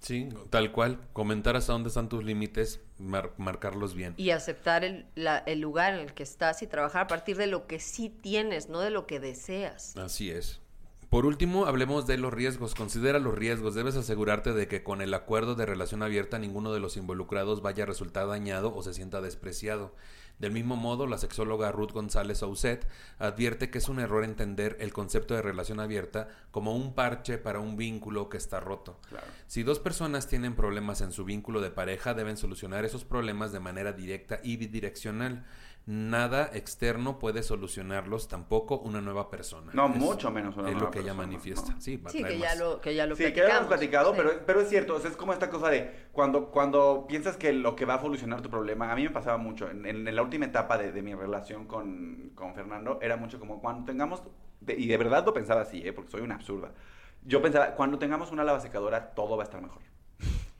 Speaker 2: Sí, tal cual. Comentar hasta dónde están tus límites, mar- marcarlos bien.
Speaker 3: Y aceptar el, la- el lugar en el que estás y trabajar a partir de lo que sí tienes, no de lo que deseas.
Speaker 2: Así es. Por último, hablemos de los riesgos. Considera los riesgos. Debes asegurarte de que con el acuerdo de relación abierta ninguno de los involucrados vaya a resultar dañado o se sienta despreciado. Del mismo modo, la sexóloga Ruth González Auset advierte que es un error entender el concepto de relación abierta como un parche para un vínculo que está roto.
Speaker 4: Claro.
Speaker 2: Si dos personas tienen problemas en su vínculo de pareja, deben solucionar esos problemas de manera directa y bidireccional. Nada externo puede solucionarlos, tampoco una nueva persona.
Speaker 4: No,
Speaker 2: Es-
Speaker 4: mucho menos una
Speaker 2: Es
Speaker 4: nueva
Speaker 2: lo que ella
Speaker 4: persona,
Speaker 2: manifiesta.
Speaker 4: ¿no?
Speaker 2: Sí, va a
Speaker 3: Sí,
Speaker 2: traer
Speaker 3: que ya lo, que ya lo
Speaker 4: Sí, que ya lo hemos platicado,
Speaker 3: Sí.
Speaker 4: pero, pero es cierto, o sea, es como esta cosa de cuando, cuando piensas que lo que va a solucionar tu problema, a mí me pasaba mucho, en, en- en la última etapa de, de mi relación con, con Fernando, era mucho como cuando tengamos, de- y de verdad lo pensaba así, ¿eh? porque soy una absurda, yo pensaba, cuando tengamos una lavasecadora, todo va a estar mejor.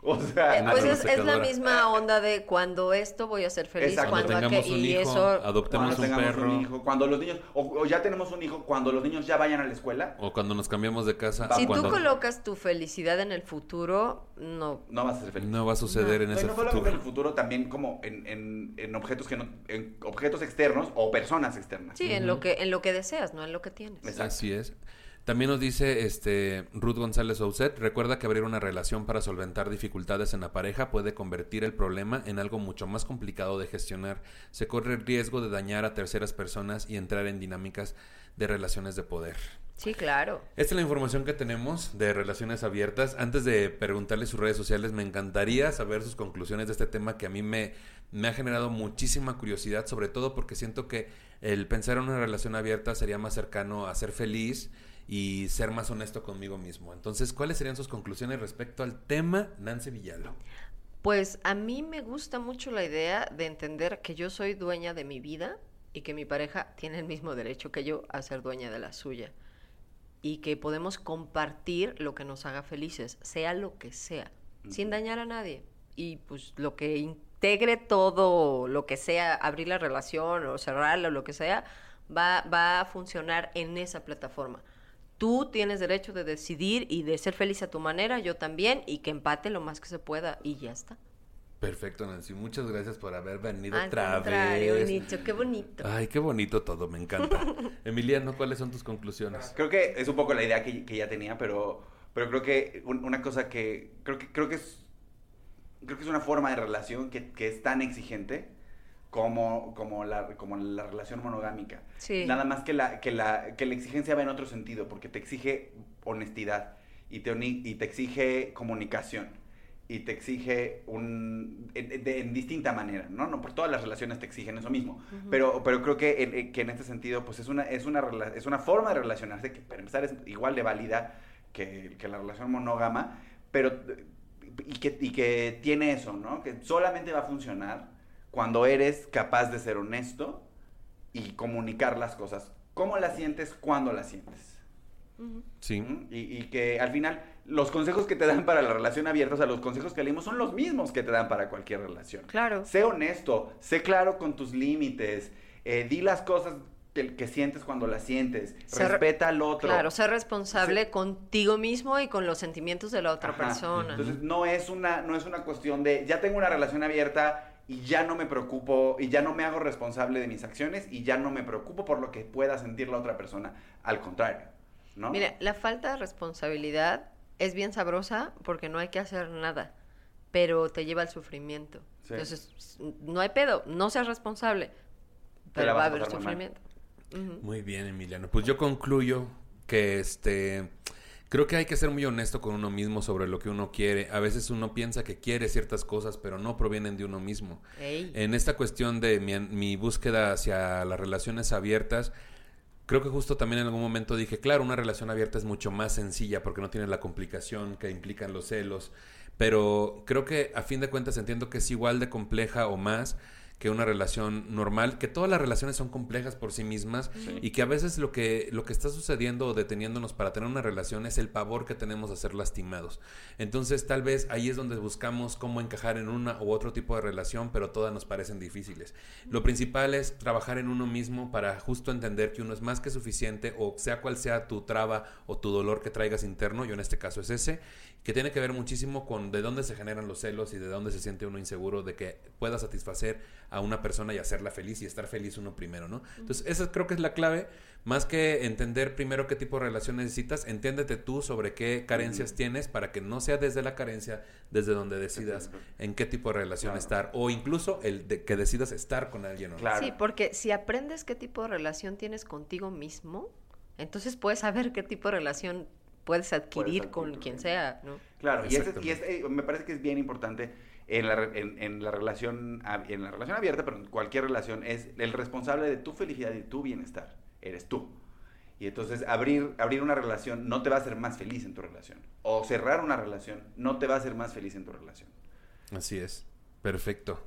Speaker 4: O sea,
Speaker 3: Eh, pues es, es la misma onda de cuando esto voy a ser feliz,
Speaker 4: Exacto.
Speaker 3: cuando,
Speaker 2: Cuando tengamos
Speaker 3: aquel-
Speaker 2: un
Speaker 3: y
Speaker 2: hijo,
Speaker 3: eso
Speaker 2: adoptemos
Speaker 4: cuando
Speaker 2: un
Speaker 4: tengamos
Speaker 2: perro.
Speaker 4: un hijo, cuando los niños, o, o ya tenemos un hijo, cuando los niños ya vayan a la escuela,
Speaker 2: O cuando nos cambiamos de casa.
Speaker 3: si
Speaker 2: o cuando
Speaker 3: tú colocas tu felicidad en el futuro, no.
Speaker 4: no vas a ser feliz.
Speaker 2: No va a suceder en
Speaker 4: No,
Speaker 2: ese
Speaker 4: no solamente
Speaker 2: futuro.
Speaker 4: en el futuro, también como en, en- en objetos que no, en objetos externos o personas externas.
Speaker 3: Sí, en lo que en lo que deseas, no en lo que tienes.
Speaker 4: Exacto.
Speaker 2: Así es. También nos dice este Ruth González Ouset, recuerda que abrir una relación para solventar dificultades en la pareja puede convertir el problema en algo mucho más complicado de gestionar. Se corre el riesgo de dañar a terceras personas y entrar en dinámicas de relaciones de poder.
Speaker 3: Sí, claro.
Speaker 2: Esta es la información que tenemos de relaciones abiertas. Antes de preguntarle sus redes sociales, me encantaría saber sus conclusiones de este tema que a mí me, me ha generado muchísima curiosidad, sobre todo porque siento que el pensar en una relación abierta sería más cercano a ser feliz y ser más honesto conmigo mismo. Entonces, ¿cuáles serían sus conclusiones respecto al tema, Nancy Villalo?
Speaker 3: Pues a mí me gusta mucho la idea de entender que yo soy dueña de mi vida y que mi pareja tiene el mismo derecho que yo a ser dueña de la suya. Y que podemos compartir lo que nos haga felices, sea lo que sea, sin dañar a nadie. Y pues lo que integre todo, lo que sea, abrir la relación o cerrarla o lo que sea, va, va a funcionar en esa plataforma. Tú tienes derecho de decidir y de ser feliz a tu manera, yo también, y que empate lo más que se pueda y ya está.
Speaker 2: Perfecto, Nancy. Muchas gracias por haber venido
Speaker 3: Al
Speaker 2: otra
Speaker 3: contrario,
Speaker 2: vez.
Speaker 3: Nicho, qué bonito.
Speaker 2: Ay, qué bonito todo, me encanta. Emiliano, ¿cuáles son tus conclusiones?
Speaker 4: Creo que es un poco la idea que, que ya tenía, pero, pero creo que un- una cosa que creo que creo que es creo que es una forma de relación que, que es tan exigente como, como, la, como la relación monogámica.
Speaker 3: Sí.
Speaker 4: Nada más que la, que, la, que la exigencia va en otro sentido, porque te exige honestidad y te, y te exige comunicación y te exige un en, de- en distinta manera, ¿no? No por todas las relaciones te exigen eso mismo, pero, pero creo que en, que en este sentido pues es una, es, una, es una forma de relacionarse que para empezar es igual de válida que, que la relación monógama, pero y que, y que tiene eso, ¿no? Que solamente va a funcionar cuando eres capaz de ser honesto y comunicar las cosas. ¿Cómo las sientes? ¿Cuándo las sientes?
Speaker 2: Sí.
Speaker 4: ¿Mm? Y, y que al final los consejos que te dan para la relación abierta, o sea, los consejos que leímos son los mismos que te dan para cualquier relación.
Speaker 3: Claro.
Speaker 4: Sé honesto, sé claro con tus límites, eh, di las cosas que, que sientes cuando las sientes,
Speaker 3: Ser-
Speaker 4: respeta al otro.
Speaker 3: Claro, ser responsable
Speaker 4: Sí.
Speaker 3: contigo mismo y con los sentimientos de la otra
Speaker 4: Ajá.
Speaker 3: persona.
Speaker 4: Entonces no es una no es una cuestión de ya tengo una relación abierta y ya no me preocupo y ya no me hago responsable de mis acciones y ya no me preocupo por lo que pueda sentir la otra persona. Al contrario, ¿no?
Speaker 3: Mira, la falta de responsabilidad es bien sabrosa porque no hay que hacer nada, pero te lleva al sufrimiento.
Speaker 4: Sí.
Speaker 3: Entonces, no hay pedo, no seas responsable, pero va a haber
Speaker 4: mal.
Speaker 3: sufrimiento.
Speaker 2: Muy bien, Emiliano. Pues yo concluyo que este creo que hay que ser muy honesto con uno mismo sobre lo que uno quiere. A veces uno piensa que quiere ciertas cosas, pero no provienen de uno mismo.
Speaker 3: Ey.
Speaker 2: En esta cuestión de mi, mi búsqueda hacia las relaciones abiertas, creo que justo también en algún momento dije, claro, una relación abierta es mucho más sencilla porque no tiene la complicación que implican los celos, pero creo que a fin de cuentas entiendo que es igual de compleja o más que una relación normal, que todas las relaciones son complejas por sí mismas y que a veces lo que, lo que está sucediendo o deteniéndonos para tener una relación es el pavor que tenemos a ser lastimados. Entonces tal vez ahí es donde buscamos cómo encajar en una u otro tipo de relación, pero todas nos parecen difíciles. Lo principal es trabajar en uno mismo para justo entender que uno es más que suficiente o sea cual sea tu traba o tu dolor que traigas interno, yo en este caso es ese, que tiene que ver muchísimo con de dónde se generan los celos y de dónde se siente uno inseguro de que pueda satisfacer a una persona y hacerla feliz y estar feliz uno primero, ¿no? Entonces, esa creo que es la clave, más que entender primero qué tipo de relación necesitas, entiéndete tú sobre qué carencias tienes para que no sea desde la carencia, desde donde decidas en qué tipo de relación
Speaker 4: Claro.
Speaker 2: estar o incluso el de que decidas estar con alguien o no.
Speaker 4: Claro.
Speaker 3: Sí, porque si aprendes qué tipo de relación tienes contigo mismo, entonces puedes saber qué tipo de relación puedes adquirir
Speaker 4: adquirir
Speaker 3: con quien sea, ¿no?
Speaker 4: Claro, y, ese- y
Speaker 2: Exactamente.
Speaker 4: es- eh, me parece que es bien importante en la, re- en, en la relación en la relación abierta, pero en cualquier relación, es el responsable de tu felicidad y tu bienestar. Eres tú. Y entonces abrir, abrir una relación no te va a hacer más feliz en tu relación. O cerrar una relación no te va a hacer más feliz en tu relación.
Speaker 2: Así es. Perfecto.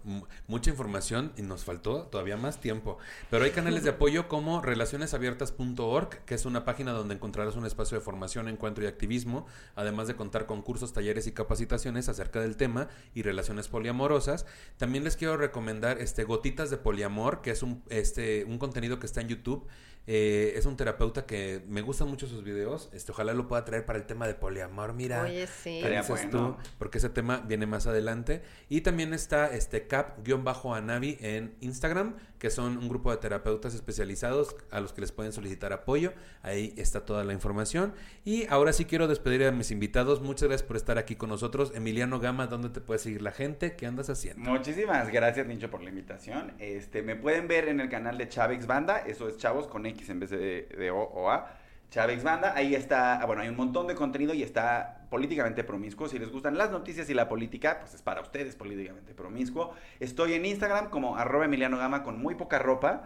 Speaker 2: Mucha información y nos faltó todavía más tiempo. Pero hay canales de apoyo como relacionesabiertas.org, que es una página donde encontrarás un espacio de formación, encuentro y activismo, además de contar con cursos, talleres y capacitaciones acerca del tema y relaciones poliamorosas. También les quiero recomendar este Gotitas de Poliamor, que es un, este, un contenido que está en YouTube. Eh, es un terapeuta que me gustan mucho sus videos. Este, ojalá lo pueda traer para el tema de poliamor. Mira.
Speaker 3: Oye, sí.
Speaker 2: ¿Qué
Speaker 4: Estaría
Speaker 2: dices
Speaker 4: bueno.
Speaker 2: tú? Porque ese tema viene más adelante. Y también está este cap-anavi en Instagram, que son un grupo de terapeutas especializados a los que les pueden solicitar apoyo. Ahí está toda la información. Y ahora sí quiero despedir a mis invitados. Muchas gracias por estar aquí con nosotros. Emiliano Gama, ¿dónde te puede seguir la gente? ¿Qué andas haciendo?
Speaker 4: Muchísimas gracias, Nicho, por la invitación. Este, me pueden ver en el canal de Chávez Banda, eso es Chavos con X en vez de, de O o A. Chávez Banda, ahí está, ah, bueno, hay un montón de contenido y está políticamente promiscuo. Si les gustan las noticias y la política, pues es para ustedes políticamente promiscuo. Estoy en Instagram como arroba Emiliano Gama con muy poca ropa.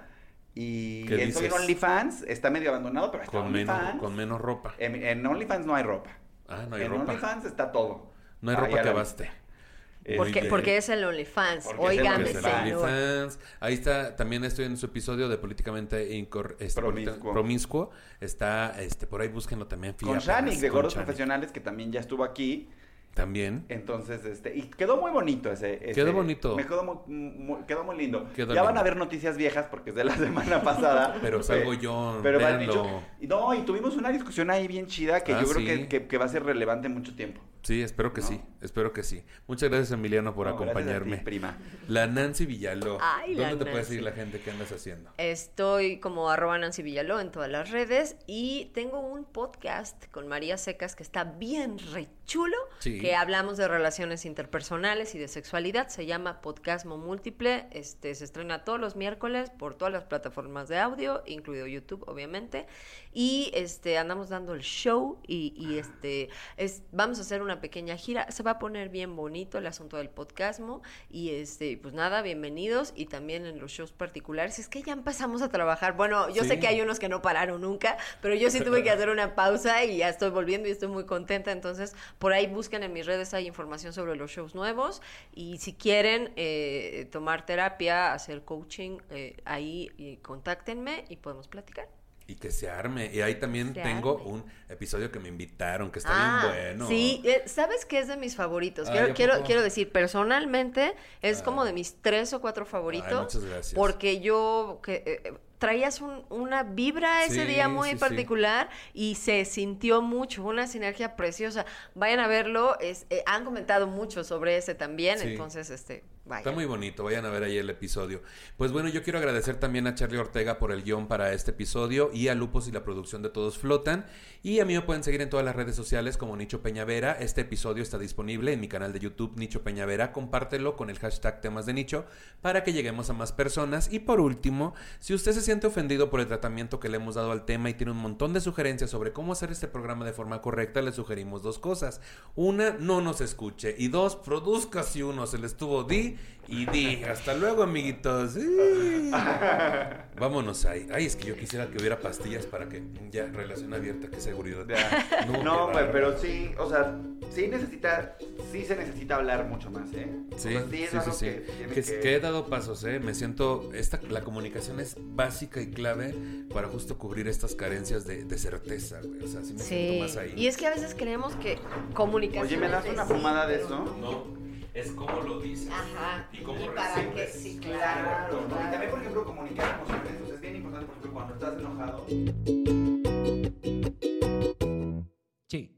Speaker 4: Y
Speaker 2: ¿Qué
Speaker 4: estoy en? OnlyFans, está medio abandonado, pero está en
Speaker 2: Con menos,
Speaker 4: OnlyFans.
Speaker 2: con menos ropa.
Speaker 4: En, en OnlyFans no hay ropa.
Speaker 2: Ah, no hay
Speaker 4: en
Speaker 2: ropa.
Speaker 4: OnlyFans está todo.
Speaker 2: No hay ropa que
Speaker 4: la-
Speaker 2: baste.
Speaker 3: Porque,
Speaker 4: Este,
Speaker 3: porque es el OnlyFans.
Speaker 4: Porque es el OnlyFans.
Speaker 2: Ahí está, también estoy en su episodio de políticamente incor- este,
Speaker 4: Promiscuo.
Speaker 2: promiscuo. Está, este, por ahí búsquenlo también.
Speaker 4: Con Shanik de Gordos. Profesionales, que también ya estuvo aquí.
Speaker 2: También.
Speaker 4: Entonces, este, y quedó muy bonito ese. ese-
Speaker 2: Quedó bonito.
Speaker 4: Me quedó muy, muy- quedó muy lindo.
Speaker 2: Quedó
Speaker 4: ya van a ver noticias viejas porque es de la semana pasada.
Speaker 2: Pero salgo yo,
Speaker 4: Pero me han
Speaker 2: véanlo.
Speaker 4: dicho- no, y tuvimos una discusión ahí bien chida que
Speaker 2: Ah,
Speaker 4: yo creo
Speaker 2: sí.
Speaker 4: que, que- que va a ser relevante mucho tiempo.
Speaker 2: Sí, espero que
Speaker 4: ¿No?
Speaker 2: sí, espero que sí. Muchas gracias Emiliano por
Speaker 4: No, gracias a ti,
Speaker 2: acompañarme.
Speaker 4: prima.
Speaker 2: La Nancy Villaló.
Speaker 3: Ay, la
Speaker 2: ¿Dónde te puede
Speaker 3: Nancy.
Speaker 2: seguir la gente? ¿Qué andas haciendo?
Speaker 3: Estoy como arroba Nancy Villaló en todas las redes y tengo un podcast con María Secas que está bien re chulo
Speaker 2: Sí.
Speaker 3: Que hablamos de relaciones interpersonales y de sexualidad. Se llama Podcasmo Múltiple. Este se estrena todos los miércoles por todas las plataformas de audio, incluido YouTube, obviamente. Y este andamos dando el show y, y este es, vamos a hacer una pequeña gira. Se va a poner bien bonito el asunto del podcasmo. Y este, pues nada, bienvenidos. Y también en los shows particulares. Es que ya empezamos a trabajar. Bueno, yo sé que hay unos que no pararon nunca, pero yo sí tuve que hacer una pausa y ya estoy volviendo y estoy muy contenta. Entonces, por ahí busquen en mis redes, hay información sobre los shows nuevos. Y si quieren eh, tomar terapia, hacer coaching, eh, ahí eh, contáctenme y podemos platicar.
Speaker 2: Y que se arme. Y ahí también
Speaker 3: Se
Speaker 2: tengo
Speaker 3: arme.
Speaker 2: un episodio que me invitaron, que está
Speaker 3: Ah,
Speaker 2: bien bueno.
Speaker 3: Sí, eh, ¿sabes qué es de mis favoritos? Quiero,
Speaker 2: ¿a
Speaker 3: quiero, quiero decir, personalmente es
Speaker 2: Ah.
Speaker 3: como de mis tres o cuatro favoritos.
Speaker 2: muchas gracias.
Speaker 3: Porque yo que, eh, eh, traías un- una vibra ese
Speaker 2: Sí,
Speaker 3: día muy
Speaker 2: sí, sí.
Speaker 3: particular y se sintió mucho, una sinergia preciosa. Vayan a verlo, es, eh, han comentado mucho sobre ese también, entonces, este,
Speaker 2: Está muy bonito, vayan a ver ahí el episodio. Pues bueno, yo quiero agradecer también a Charlie Ortega por el guion para este episodio y a Lupus y la producción de Todos Flotan. Y a mí me pueden seguir en todas las redes sociales como Nicho Peñavera. Este episodio está disponible en mi canal de YouTube Nicho Peñavera. Compártelo con el hashtag temas de nicho para que lleguemos a más personas. Y por último, si usted se siente ofendido por el tratamiento que le hemos dado al tema y tiene un montón de sugerencias sobre cómo hacer este programa de forma correcta, le sugerimos dos cosas. Una, no nos escuche. Y dos, produzca si uno se le estuvo di y di. Hasta luego, amiguitos. Sí. Vámonos ahí. Ay, es que yo quisiera que hubiera pastillas para que ya relación abierta, qué seguridad.
Speaker 4: Ya.
Speaker 2: No,
Speaker 4: No, pero sí, o sea, sí necesita, sí se necesita hablar mucho más, ¿eh? O
Speaker 2: Sí,
Speaker 4: sea,
Speaker 2: sí,
Speaker 4: es
Speaker 2: sí, sí.
Speaker 4: que
Speaker 2: Que,
Speaker 4: que-
Speaker 2: que he dado pasos, ¿eh? Me siento... Esta, la comunicación es básica y clave para justo cubrir estas carencias de, de certeza, güey. O sea, sí me siento
Speaker 3: Sí,
Speaker 2: más ahí.
Speaker 3: y es que a veces creemos que comunicación
Speaker 4: Oye, ¿me das una fumada de eso?
Speaker 2: No, es como lo dices.
Speaker 3: Ajá,
Speaker 2: Y cómo
Speaker 3: y para que, sí,
Speaker 4: Claro,
Speaker 3: claro,
Speaker 4: ¿no? Y también, por ejemplo, comunicar emociones. Sea, es bien importante, por ejemplo, cuando estás enojado.
Speaker 1: Sí.